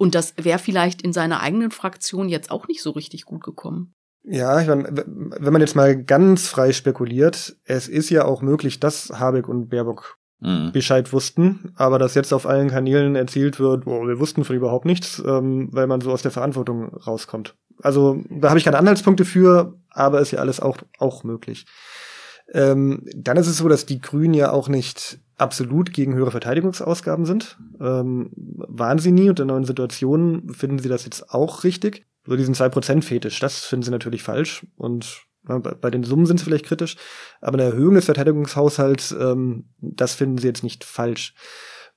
Und das wäre vielleicht in seiner eigenen Fraktion jetzt auch nicht so richtig gut gekommen. Ja, ich meine, wenn man jetzt mal ganz frei spekuliert, es ist ja auch möglich, dass Habeck und Baerbock mhm. Bescheid wussten, aber dass jetzt auf allen Kanälen erzählt wird, oh, wir wussten von überhaupt nichts, ähm, weil man so aus der Verantwortung rauskommt. Also da habe ich keine Anhaltspunkte für, aber ist ja alles auch, auch möglich. Ähm, dann ist es so, dass die Grünen ja auch nicht absolut gegen höhere Verteidigungsausgaben sind. Ähm, waren sie nie und in neuen Situationen finden sie das jetzt auch richtig. So diesen 2%-Fetisch, das finden sie natürlich falsch und ja, bei den Summen sind sie vielleicht kritisch, aber eine Erhöhung des Verteidigungshaushalts, ähm, das finden sie jetzt nicht falsch.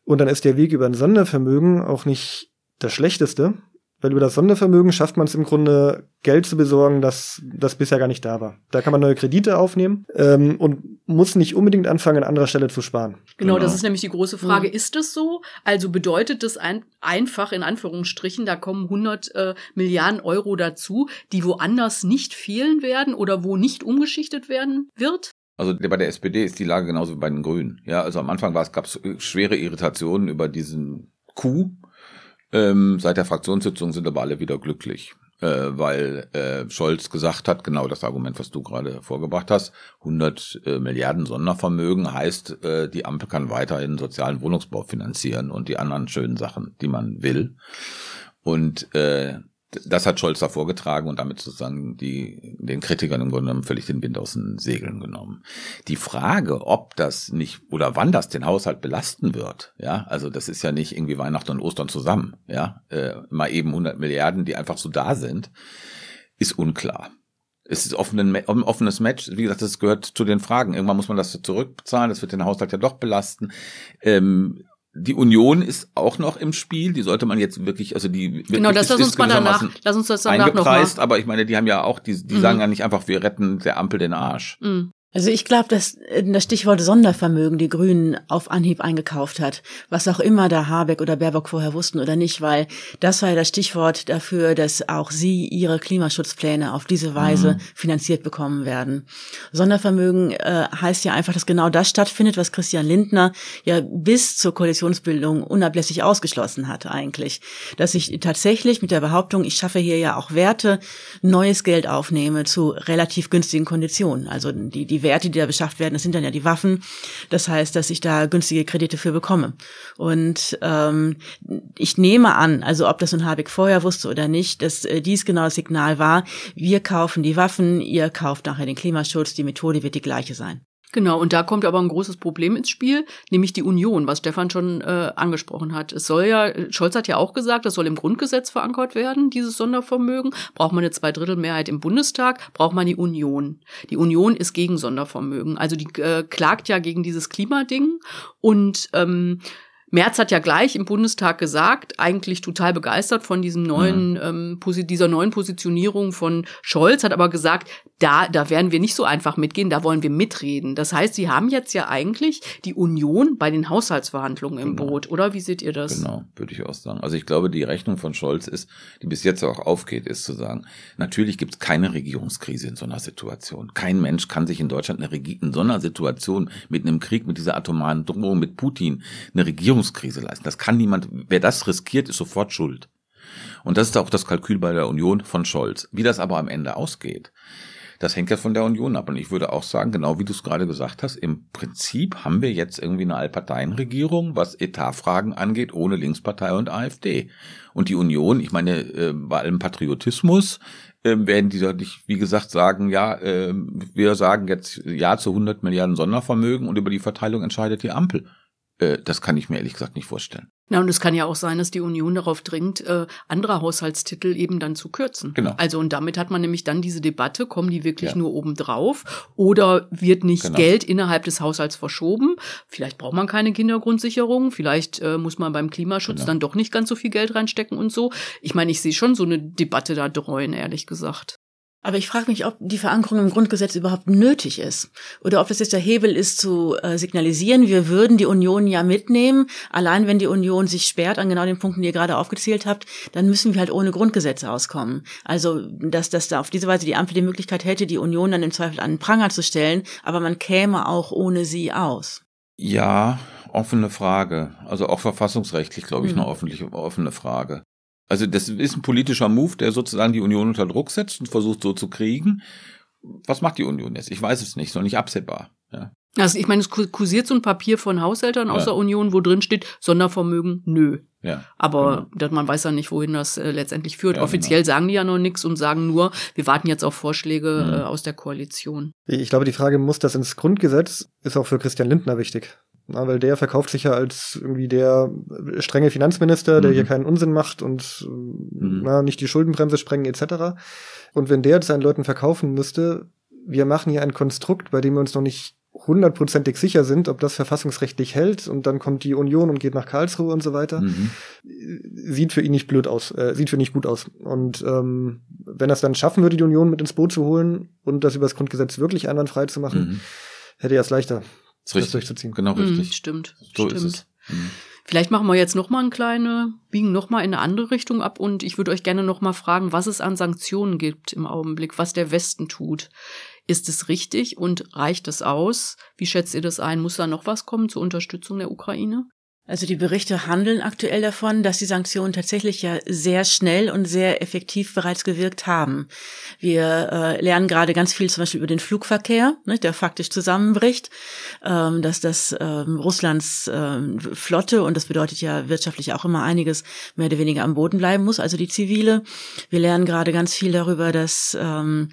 Und dann ist der Weg über ein Sondervermögen auch nicht das Schlechteste, weil über das Sondervermögen schafft man es im Grunde, Geld zu besorgen, das, das bisher gar nicht da war. Da kann man neue Kredite aufnehmen ähm, und muss nicht unbedingt anfangen, an anderer Stelle zu sparen. Genau, genau. das ist nämlich die große Frage. Mhm. Ist es so? Also bedeutet das ein, einfach, in Anführungsstrichen, da kommen 100 äh, Milliarden Euro dazu, die woanders nicht fehlen werden oder wo nicht umgeschichtet werden wird? Also bei der SPD ist die Lage genauso wie bei den Grünen. Ja, also am Anfang war es gab es schwere Irritationen über diesen Coup, ähm, seit der Fraktionssitzung sind aber alle wieder glücklich, äh, weil äh, Scholz gesagt hat, genau das Argument, was du gerade vorgebracht hast, 100 äh, Milliarden Sondervermögen heißt, äh, die Ampel kann weiterhin sozialen Wohnungsbau finanzieren und die anderen schönen Sachen, die man will. Und äh, das hat Scholz da vorgetragen und damit sozusagen die, den Kritikern im Grunde genommen völlig den Wind aus den Segeln genommen. Die Frage, ob das nicht oder wann das den Haushalt belasten wird, ja, also das ist ja nicht irgendwie Weihnachten und Ostern zusammen, ja, äh, mal eben 100 Milliarden, die einfach so da sind, ist unklar. Es ist offenen, ein offenes Match. Wie gesagt, das gehört zu den Fragen. Irgendwann muss man das zurückbezahlen. Das wird den Haushalt ja doch belasten. Ähm, die Union ist auch noch im Spiel, die sollte man jetzt wirklich, also die genau, das lass uns mal danach, lass uns das danach noch mal. aber ich meine, die haben ja auch, die, die mhm. sagen ja nicht einfach, wir retten der Ampel den Arsch. Mhm. Also ich glaube, dass äh, das Stichwort Sondervermögen die Grünen auf Anhieb eingekauft hat, was auch immer da Habeck oder Baerbock vorher wussten oder nicht, weil das war ja das Stichwort dafür, dass auch sie ihre Klimaschutzpläne auf diese Weise mhm. finanziert bekommen werden. Sondervermögen äh, heißt ja einfach, dass genau das stattfindet, was Christian Lindner ja bis zur Koalitionsbildung unablässig ausgeschlossen hat eigentlich, dass ich tatsächlich mit der Behauptung, ich schaffe hier ja auch Werte, neues Geld aufnehme zu relativ günstigen Konditionen, also die die Werte, die da beschafft werden, das sind dann ja die Waffen. Das heißt, dass ich da günstige Kredite für bekomme. Und ähm, ich nehme an, also ob das ein Habeck vorher wusste oder nicht, dass äh, dies genau das Signal war, wir kaufen die Waffen, ihr kauft nachher den Klimaschutz, die Methode wird die gleiche sein. Genau, und da kommt aber ein großes Problem ins Spiel, nämlich die Union, was Stefan schon äh, angesprochen hat. Es soll ja, Scholz hat ja auch gesagt, das soll im Grundgesetz verankert werden, dieses Sondervermögen. Braucht man eine Zweidrittelmehrheit im Bundestag, braucht man die Union. Die Union ist gegen Sondervermögen. Also die äh, klagt ja gegen dieses Klimading und ähm, Merz hat ja gleich im Bundestag gesagt, eigentlich total begeistert von diesem neuen, mhm. ähm, dieser neuen Positionierung von Scholz, hat aber gesagt, da, da werden wir nicht so einfach mitgehen, da wollen wir mitreden. Das heißt, Sie haben jetzt ja eigentlich die Union bei den Haushaltsverhandlungen im genau. Boot, oder? Wie seht ihr das? Genau, würde ich auch sagen. Also ich glaube, die Rechnung von Scholz ist, die bis jetzt auch aufgeht, ist zu sagen, natürlich gibt es keine Regierungskrise in so einer Situation. Kein Mensch kann sich in Deutschland eine Regi in so einer Situation mit einem Krieg, mit dieser atomaren Drohung, mit Putin, eine Regierung Regierungskrise leisten. Das kann niemand, wer das riskiert, ist sofort schuld. Und das ist auch das Kalkül bei der Union von Scholz. Wie das aber am Ende ausgeht, das hängt ja von der Union ab. Und ich würde auch sagen, genau wie du es gerade gesagt hast, im Prinzip haben wir jetzt irgendwie eine Allparteienregierung, was Etatfragen angeht, ohne Linkspartei und AfD. Und die Union, ich meine, äh, bei allem Patriotismus äh, werden die doch nicht, wie gesagt, sagen, ja, äh, wir sagen jetzt Ja zu 100 Milliarden Sondervermögen und über die Verteilung entscheidet die Ampel. Äh, das kann ich mir ehrlich gesagt nicht vorstellen. Na, und es kann ja auch sein, dass die Union darauf dringt, äh, andere Haushaltstitel eben dann zu kürzen. Genau. Also und damit hat man nämlich dann diese Debatte, kommen die wirklich ja. nur obendrauf oder wird nicht genau. Geld innerhalb des Haushalts verschoben? Vielleicht braucht man keine Kindergrundsicherung, vielleicht äh, muss man beim Klimaschutz genau. dann doch nicht ganz so viel Geld reinstecken und so. Ich meine, ich sehe schon so eine Debatte da dreuen, ehrlich gesagt. Aber ich frage mich, ob die Verankerung im Grundgesetz überhaupt nötig ist. Oder ob das jetzt der Hebel ist, zu äh, signalisieren, wir würden die Union ja mitnehmen. Allein wenn die Union sich sperrt an genau den Punkten, die ihr gerade aufgezählt habt, dann müssen wir halt ohne Grundgesetz auskommen. Also, dass, dass da auf diese Weise die Ampel die Möglichkeit hätte, die Union dann im Zweifel an den Pranger zu stellen, aber man käme auch ohne sie aus. Ja, offene Frage. Also auch verfassungsrechtlich, glaube ich, hm. eine offene, offene Frage. Also das ist ein politischer Move, der sozusagen die Union unter Druck setzt und versucht so zu kriegen. Was macht die Union jetzt? Ich weiß es nicht, noch nicht absehbar. Ja. Also ich meine, es kursiert so ein Papier von Haushältern aus ja. der Union, wo drin steht, Sondervermögen, nö. Ja, Aber genau. man weiß ja nicht, wohin das äh, letztendlich führt. Ja, Offiziell genau. sagen die ja noch nichts und sagen nur, wir warten jetzt auf Vorschläge mhm. äh, aus der Koalition. Ich glaube, die Frage, muss das ins Grundgesetz, ist auch für Christian Lindner wichtig. Na, weil der verkauft sich ja als irgendwie der strenge Finanzminister, der mhm. hier keinen Unsinn macht und mhm. na, nicht die Schuldenbremse sprengen etc. Und wenn der seinen Leuten verkaufen müsste, wir machen hier ein Konstrukt, bei dem wir uns noch nicht hundertprozentig sicher sind, ob das verfassungsrechtlich hält und dann kommt die Union und geht nach Karlsruhe und so weiter, mhm. sieht für ihn nicht blöd aus, äh, sieht für ihn nicht gut aus. Und ähm, wenn er es dann schaffen würde, die Union mit ins Boot zu holen und das über das Grundgesetz wirklich einwandfrei zu machen, mhm. hätte er es leichter ist richtig. durchzuziehen. Genau hm, richtig. Mhm, stimmt. So stimmt. ist es. Mhm. Vielleicht machen wir jetzt noch mal ein kleine, biegen noch mal in eine andere Richtung ab und ich würde euch gerne noch mal fragen, was es an Sanktionen gibt im Augenblick, was der Westen tut. Ist es richtig und reicht es aus? Wie schätzt ihr das ein? Muss da noch was kommen zur Unterstützung der Ukraine? Also die Berichte handeln aktuell davon, dass die Sanktionen tatsächlich ja sehr schnell und sehr effektiv bereits gewirkt haben. Wir äh, lernen gerade ganz viel zum Beispiel über den Flugverkehr, ne, der faktisch zusammenbricht, ähm, dass das ähm, Russlands ähm, Flotte, und das bedeutet ja wirtschaftlich auch immer einiges, mehr oder weniger am Boden bleiben muss, also die zivile. Wir lernen gerade ganz viel darüber, dass ähm,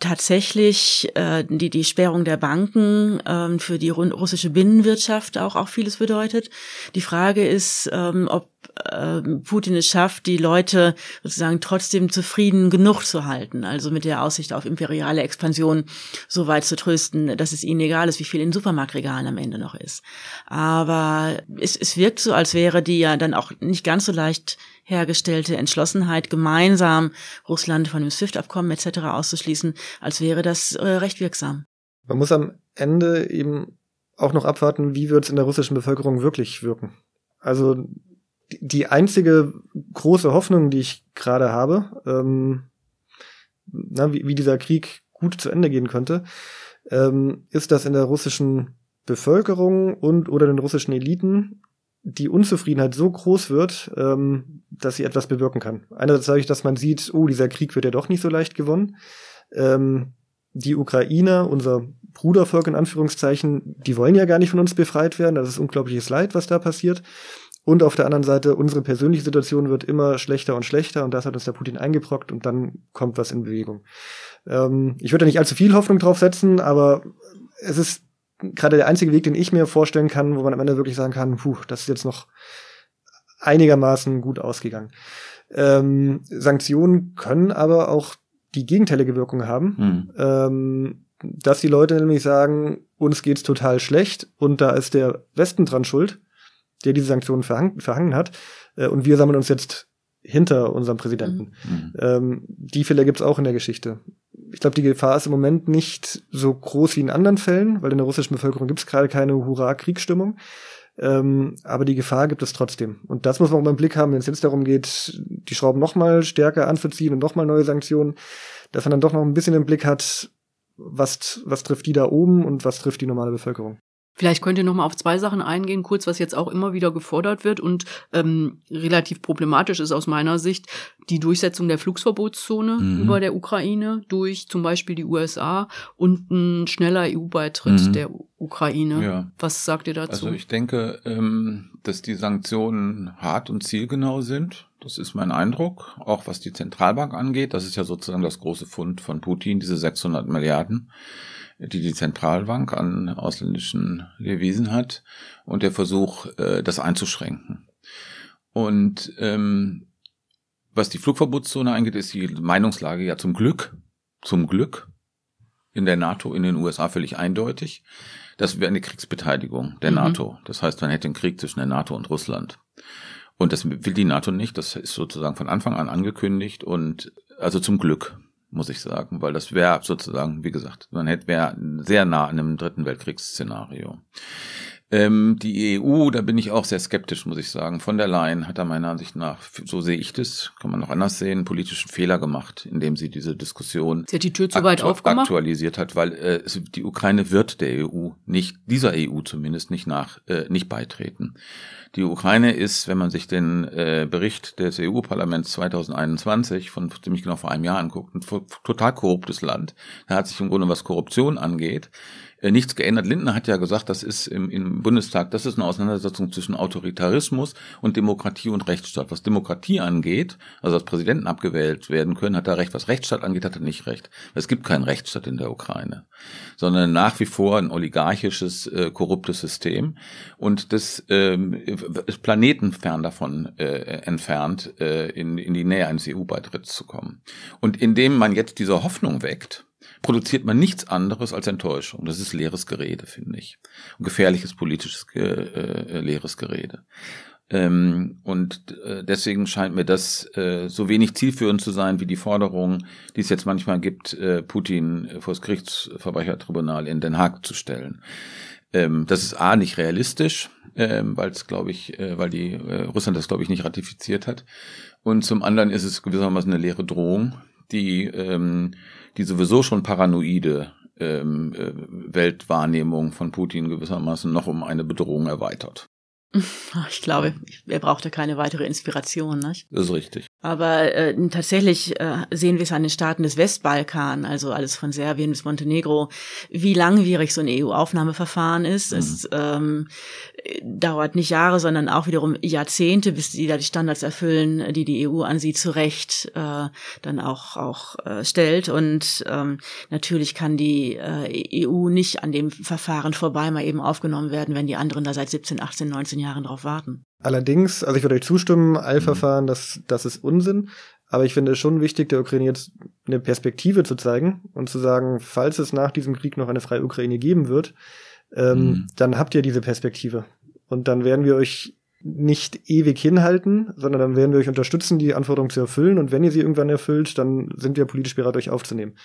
tatsächlich äh, die, die Sperrung der Banken ähm, für die russische Binnenwirtschaft auch, auch vieles bedeutet. Die Frage ist, ähm, ob äh, Putin es schafft, die Leute sozusagen trotzdem zufrieden genug zu halten, also mit der Aussicht auf imperiale Expansion so weit zu trösten, dass es ihnen egal ist, wie viel in Supermarktregalen am Ende noch ist. Aber es, es wirkt so, als wäre die ja dann auch nicht ganz so leicht hergestellte Entschlossenheit, gemeinsam Russland von dem SWIFT-Abkommen etc. auszuschließen, als wäre das äh, recht wirksam. Man muss am Ende eben auch noch abwarten, wie wird es in der russischen Bevölkerung wirklich wirken. Also die einzige große Hoffnung, die ich gerade habe, ähm, na, wie, wie dieser Krieg gut zu Ende gehen könnte, ähm, ist, dass in der russischen Bevölkerung und oder den russischen Eliten die Unzufriedenheit so groß wird, ähm, dass sie etwas bewirken kann. Einerseits sage ich, dass man sieht, oh, dieser Krieg wird ja doch nicht so leicht gewonnen. Ähm, die Ukrainer, unser Brudervolk in Anführungszeichen, die wollen ja gar nicht von uns befreit werden. Das ist unglaubliches Leid, was da passiert. Und auf der anderen Seite, unsere persönliche Situation wird immer schlechter und schlechter und das hat uns der Putin eingebrockt und dann kommt was in Bewegung. Ähm, ich würde nicht allzu viel Hoffnung drauf setzen, aber es ist gerade der einzige Weg, den ich mir vorstellen kann, wo man am Ende wirklich sagen kann, puh, das ist jetzt noch einigermaßen gut ausgegangen. Ähm, Sanktionen können aber auch die gegenteilige Wirkung haben, hm. ähm, dass die Leute nämlich sagen, uns geht's total schlecht und da ist der Westen dran schuld, der diese Sanktionen verhang verhangen hat, äh, und wir sammeln uns jetzt hinter unserem Präsidenten. Mhm. Ähm, die Fälle gibt's auch in der Geschichte ich glaube, die Gefahr ist im Moment nicht so groß wie in anderen Fällen, weil in der russischen Bevölkerung gibt es gerade keine Hurra-Kriegsstimmung. Ähm, aber die Gefahr gibt es trotzdem. Und das muss man auch beim Blick haben, wenn es jetzt darum geht, die Schrauben noch mal stärker anzuziehen und noch mal neue Sanktionen, dass man dann doch noch ein bisschen im Blick hat, was, was trifft die da oben und was trifft die normale Bevölkerung. Vielleicht könnt ihr noch mal auf zwei Sachen eingehen, kurz, was jetzt auch immer wieder gefordert wird und ähm, relativ problematisch ist aus meiner Sicht die Durchsetzung der Flugsverbotszone mhm. über der Ukraine durch zum Beispiel die USA und ein schneller EU-Beitritt mhm. der Ukraine. Ja. Was sagt ihr dazu? Also ich denke, ähm, dass die Sanktionen hart und zielgenau sind. Das ist mein Eindruck, auch was die Zentralbank angeht. Das ist ja sozusagen das große Fund von Putin, diese 600 Milliarden die die Zentralbank an ausländischen Devisen hat und der Versuch, äh, das einzuschränken. Und ähm, was die Flugverbotszone angeht, ist die Meinungslage ja zum Glück, zum Glück in der NATO, in den USA völlig eindeutig. Das wäre eine Kriegsbeteiligung der mhm. NATO. Das heißt, man hätte einen Krieg zwischen der NATO und Russland. Und das will die NATO nicht. Das ist sozusagen von Anfang an angekündigt und also zum Glück muss ich sagen, weil das wäre sozusagen, wie gesagt, man hätte wäre sehr nah an einem dritten Weltkriegsszenario. Ähm, die EU, da bin ich auch sehr skeptisch, muss ich sagen. Von der Leyen hat er meiner Ansicht nach, so sehe ich das, kann man noch anders sehen, politischen Fehler gemacht, indem sie diese Diskussion sie hat die Tür zu weit aufgemacht? aktualisiert hat, weil äh, die Ukraine wird der EU nicht, dieser EU zumindest nicht nach, äh, nicht beitreten. Die Ukraine ist, wenn man sich den äh, Bericht des EU-Parlaments 2021 von ziemlich genau vor einem Jahr anguckt, ein total korruptes Land. Da hat sich im Grunde, was Korruption angeht, nichts geändert. Lindner hat ja gesagt, das ist im, im Bundestag, das ist eine Auseinandersetzung zwischen Autoritarismus und Demokratie und Rechtsstaat. Was Demokratie angeht, also als Präsidenten abgewählt werden können, hat er recht. Was Rechtsstaat angeht, hat er nicht recht. Es gibt keinen Rechtsstaat in der Ukraine, sondern nach wie vor ein oligarchisches, äh, korruptes System und das ähm, ist planetenfern davon äh, entfernt, äh, in, in die Nähe eines EU-Beitritts zu kommen. Und indem man jetzt diese Hoffnung weckt, produziert man nichts anderes als Enttäuschung. Das ist leeres Gerede, finde ich. Und gefährliches politisches äh, äh, leeres Gerede. Ähm, und äh, deswegen scheint mir das äh, so wenig zielführend zu sein wie die Forderung, die es jetzt manchmal gibt, äh, Putin vor das Gerichtsverbrechertribunal in Den Haag zu stellen. Ähm, das ist a nicht realistisch, ähm, weil es glaube ich, äh, weil die äh, Russland das glaube ich nicht ratifiziert hat. Und zum anderen ist es gewissermaßen eine leere Drohung, die ähm, die sowieso schon paranoide ähm, äh, Weltwahrnehmung von Putin gewissermaßen noch um eine Bedrohung erweitert. *laughs* Ich glaube, er brauchte keine weitere Inspiration. Nicht? Das ist richtig. Aber äh, tatsächlich äh, sehen wir es an den Staaten des Westbalkan, also alles von Serbien bis Montenegro, wie langwierig so ein EU-Aufnahmeverfahren ist. Mhm. Es ähm, dauert nicht Jahre, sondern auch wiederum Jahrzehnte, bis die da die Standards erfüllen, die die EU an sie zu Recht äh, dann auch auch äh, stellt. Und ähm, natürlich kann die äh, EU nicht an dem Verfahren vorbei mal eben aufgenommen werden, wenn die anderen da seit 17, 18, 19 Jahren drauf warten. Allerdings, also ich würde euch zustimmen, Eilverfahren, das, das ist Unsinn. Aber ich finde es schon wichtig, der Ukraine jetzt eine Perspektive zu zeigen und zu sagen, falls es nach diesem Krieg noch eine freie Ukraine geben wird, ähm, mhm. dann habt ihr diese Perspektive. Und dann werden wir euch nicht ewig hinhalten, sondern dann werden wir euch unterstützen, die Anforderungen zu erfüllen. Und wenn ihr sie irgendwann erfüllt, dann sind wir politisch bereit, euch aufzunehmen.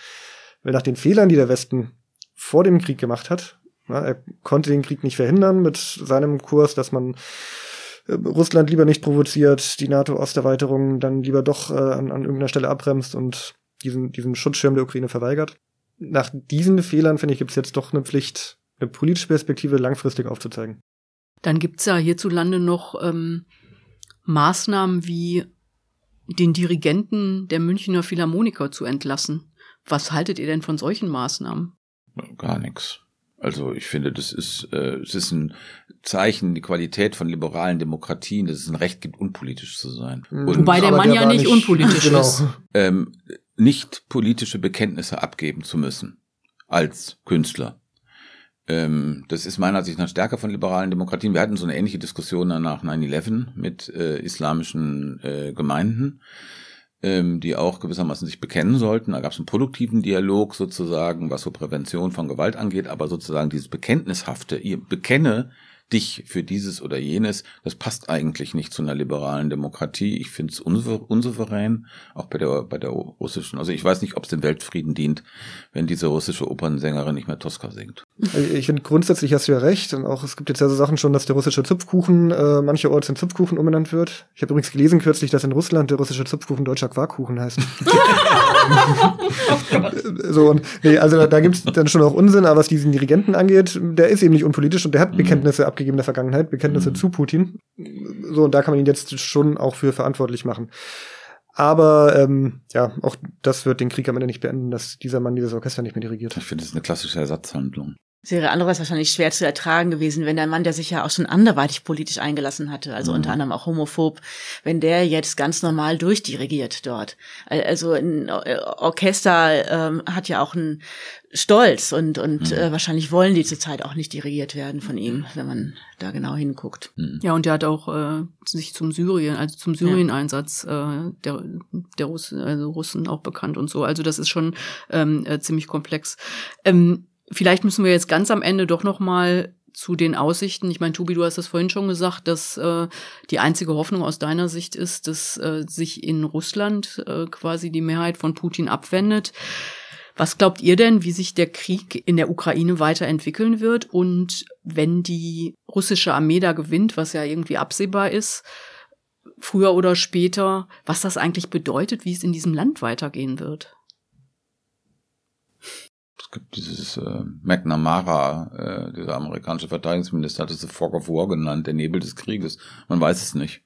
Weil nach den Fehlern, die der Westen vor dem Krieg gemacht hat. Ja, er konnte den Krieg nicht verhindern mit seinem Kurs, dass man Russland lieber nicht provoziert, die NATO-Osterweiterung dann lieber doch äh, an, an irgendeiner Stelle abbremst und diesen, diesen Schutzschirm der Ukraine verweigert. Nach diesen Fehlern, finde ich, gibt es jetzt doch eine Pflicht, eine politische Perspektive langfristig aufzuzeigen. Dann gibt's ja hierzulande noch ähm, Maßnahmen wie den Dirigenten der Münchner Philharmoniker zu entlassen. Was haltet ihr denn von solchen Maßnahmen? Gar nichts. Also ich finde, das ist, äh, es ist ein Zeichen, die Qualität von liberalen Demokratien, dass es ein Recht gibt, unpolitisch zu sein. Mhm. Und, Wobei der Mann der ja nicht, nicht unpolitisch *laughs* genau. ist. Ähm, nicht politische Bekenntnisse abgeben zu müssen als Künstler. Ähm, das ist meiner Ansicht nach stärker von liberalen Demokratien. Wir hatten so eine ähnliche Diskussion nach 9-11 mit äh, islamischen äh, Gemeinden ähm, die auch gewissermaßen sich bekennen sollten. Da gab es einen produktiven Dialog sozusagen, was so Prävention von Gewalt angeht, aber sozusagen dieses Bekenntnishafte, ihr bekenne dich für dieses oder jenes, das passt eigentlich nicht zu einer liberalen Demokratie. Ich finde es unsouverän, auch bei der, bei der russischen. Also ich weiß nicht, ob es dem Weltfrieden dient, wenn diese russische Opernsängerin nicht mehr Tosca singt. Also ich finde grundsätzlich hast du ja recht. Und auch es gibt jetzt ja so Sachen schon, dass der russische Zupfkuchen äh, mancherorts in Zupfkuchen umbenannt wird. Ich habe übrigens gelesen kürzlich, dass in Russland der russische Zupfkuchen deutscher Quarkkuchen heißt. *laughs* *laughs* so, und nee, also da, da gibt es dann schon auch Unsinn, aber was diesen Dirigenten angeht, der ist eben nicht unpolitisch und der hat mhm. Bekenntnisse abgegeben abgegebene Vergangenheit, Bekenntnisse mhm. zu Putin. So, und da kann man ihn jetzt schon auch für verantwortlich machen. Aber ähm, ja, auch das wird den Krieg am Ende nicht beenden, dass dieser Mann dieses Orchester nicht mehr dirigiert. Ich finde, das ist eine klassische Ersatzhandlung. Es wäre andererseits wahrscheinlich schwer zu ertragen gewesen, wenn der Mann, der sich ja auch schon anderweitig politisch eingelassen hatte, also mhm. unter anderem auch homophob, wenn der jetzt ganz normal durchdirigiert dort. Also ein Orchester ähm, hat ja auch einen Stolz und und mhm. äh, wahrscheinlich wollen die zurzeit auch nicht dirigiert werden von ihm, wenn man da genau hinguckt. Mhm. Ja, und der hat auch äh, sich zum Syrien, also zum Syrien-Einsatz äh, der der Russen, also Russen auch bekannt und so. Also das ist schon ähm, äh, ziemlich komplex. Ähm, Vielleicht müssen wir jetzt ganz am Ende doch noch mal zu den Aussichten. Ich meine, Tobi, du hast das vorhin schon gesagt, dass äh, die einzige Hoffnung aus deiner Sicht ist, dass äh, sich in Russland äh, quasi die Mehrheit von Putin abwendet. Was glaubt ihr denn, wie sich der Krieg in der Ukraine weiterentwickeln wird? Und wenn die russische Armee da gewinnt, was ja irgendwie absehbar ist, früher oder später, was das eigentlich bedeutet, wie es in diesem Land weitergehen wird? Gibt dieses äh, McNamara, äh, dieser amerikanische Verteidigungsminister, hat es Fog of War genannt, der Nebel des Krieges. Man weiß es nicht.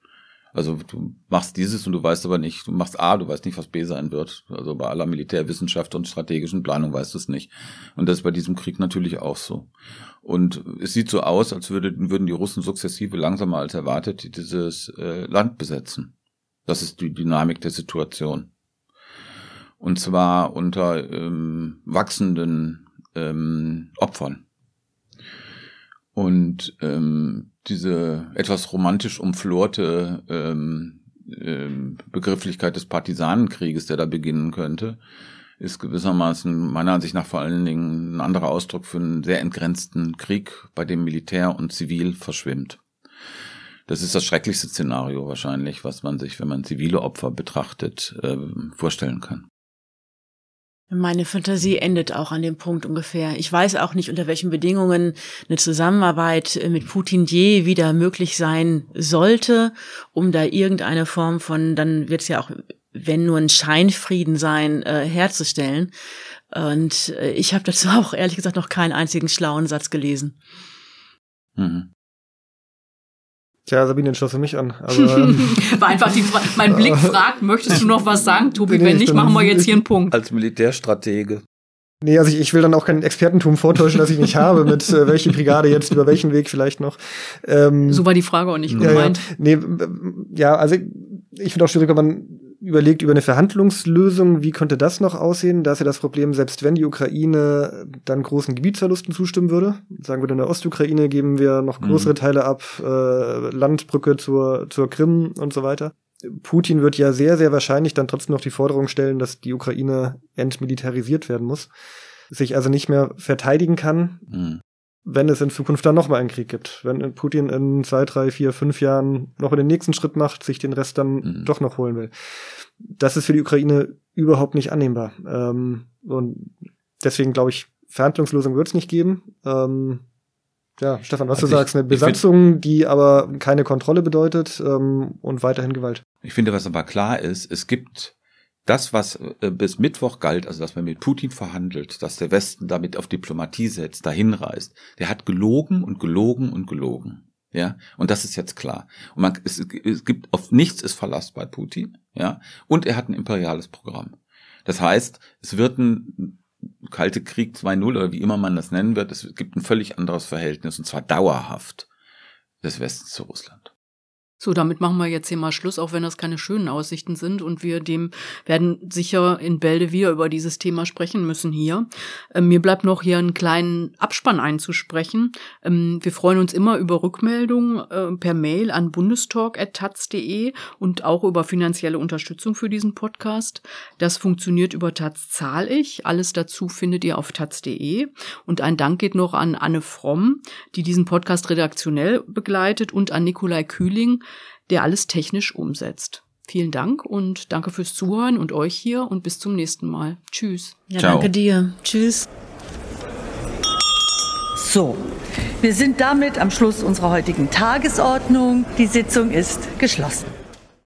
Also du machst dieses und du weißt aber nicht, du machst A, du weißt nicht, was B sein wird. Also bei aller Militärwissenschaft und strategischen Planung weißt du es nicht. Und das ist bei diesem Krieg natürlich auch so. Und es sieht so aus, als würde, würden die Russen sukzessive langsamer als erwartet dieses äh, Land besetzen. Das ist die Dynamik der Situation. Und zwar unter ähm, wachsenden ähm, Opfern. Und ähm, diese etwas romantisch umflorte ähm, ähm, Begrifflichkeit des Partisanenkrieges, der da beginnen könnte, ist gewissermaßen meiner Ansicht nach vor allen Dingen ein anderer Ausdruck für einen sehr entgrenzten Krieg, bei dem Militär und Zivil verschwimmt. Das ist das schrecklichste Szenario wahrscheinlich, was man sich, wenn man zivile Opfer betrachtet, äh, vorstellen kann. Meine Fantasie endet auch an dem Punkt ungefähr. Ich weiß auch nicht, unter welchen Bedingungen eine Zusammenarbeit mit Putin je wieder möglich sein sollte, um da irgendeine Form von, dann wird es ja auch, wenn nur ein Scheinfrieden sein, äh, herzustellen. Und äh, ich habe dazu *laughs* auch ehrlich gesagt noch keinen einzigen schlauen Satz gelesen. Mhm. Tja, Sabine schloss mich an. Aber, *laughs* ähm, War einfach die Frage. Mein Blick *laughs* fragt, möchtest du noch was sagen, Tobi? Nee, Wenn nicht, machen wir jetzt hier einen Punkt. Als Militärstratege. Nee, also ich, ich will dann auch kein Expertentum vortäuschen, das ich nicht habe, mit äh, welche Brigade jetzt über welchen Weg vielleicht noch. Ähm, so war die Frage auch nicht gemeint. Ja, ja. Nee, ja, also ich finde auch schwierig, wenn man überlegt über eine Verhandlungslösung, wie könnte das noch aussehen? Da ist ja das Problem, selbst wenn die Ukraine dann großen Gebietsverlusten zustimmen würde, sagen wir in der Ostukraine geben wir noch größere mhm. Teile ab, äh, Landbrücke zur, zur Krim und so weiter. Putin wird ja sehr, sehr wahrscheinlich dann trotzdem noch die Forderung stellen, dass die Ukraine entmilitarisiert werden muss, sich also nicht mehr verteidigen kann. Mhm wenn es in Zukunft dann nochmal einen Krieg gibt. Wenn Putin in zwei, drei, vier, fünf Jahren noch den nächsten Schritt macht, sich den Rest dann mhm. doch noch holen will. Das ist für die Ukraine überhaupt nicht annehmbar. Ähm, und deswegen glaube ich, Verhandlungslösung wird es nicht geben. Ähm, ja, Stefan, was also du sagst, eine Besatzung, die aber keine Kontrolle bedeutet ähm, und weiterhin Gewalt. Ich finde, was aber klar ist, es gibt das, was äh, bis Mittwoch galt, also dass man mit Putin verhandelt, dass der Westen damit auf Diplomatie setzt, dahin reist, der hat gelogen und gelogen und gelogen. Ja, und das ist jetzt klar. Und man, es, es gibt auf nichts ist Verlass bei Putin, ja, und er hat ein imperiales Programm. Das heißt, es wird ein Kalte Krieg 2.0 oder wie immer man das nennen wird, es gibt ein völlig anderes Verhältnis und zwar dauerhaft des Westens zu Russland. So, damit machen wir jetzt hier mal Schluss, auch wenn das keine schönen Aussichten sind. Und wir dem werden sicher in Bälde wieder über dieses Thema sprechen müssen hier. Ähm, mir bleibt noch hier einen kleinen Abspann einzusprechen. Ähm, wir freuen uns immer über Rückmeldungen äh, per Mail an bundestalk.taz.de und auch über finanzielle Unterstützung für diesen Podcast. Das funktioniert über Taz zahl ich. Alles dazu findet ihr auf taz.de. Und ein Dank geht noch an Anne Fromm, die diesen Podcast redaktionell begleitet und an Nikolai Kühling, der alles technisch umsetzt. Vielen Dank und danke fürs Zuhören und euch hier und bis zum nächsten Mal. Tschüss. Ja, Ciao. danke dir. Tschüss. So, wir sind damit am Schluss unserer heutigen Tagesordnung. Die Sitzung ist geschlossen.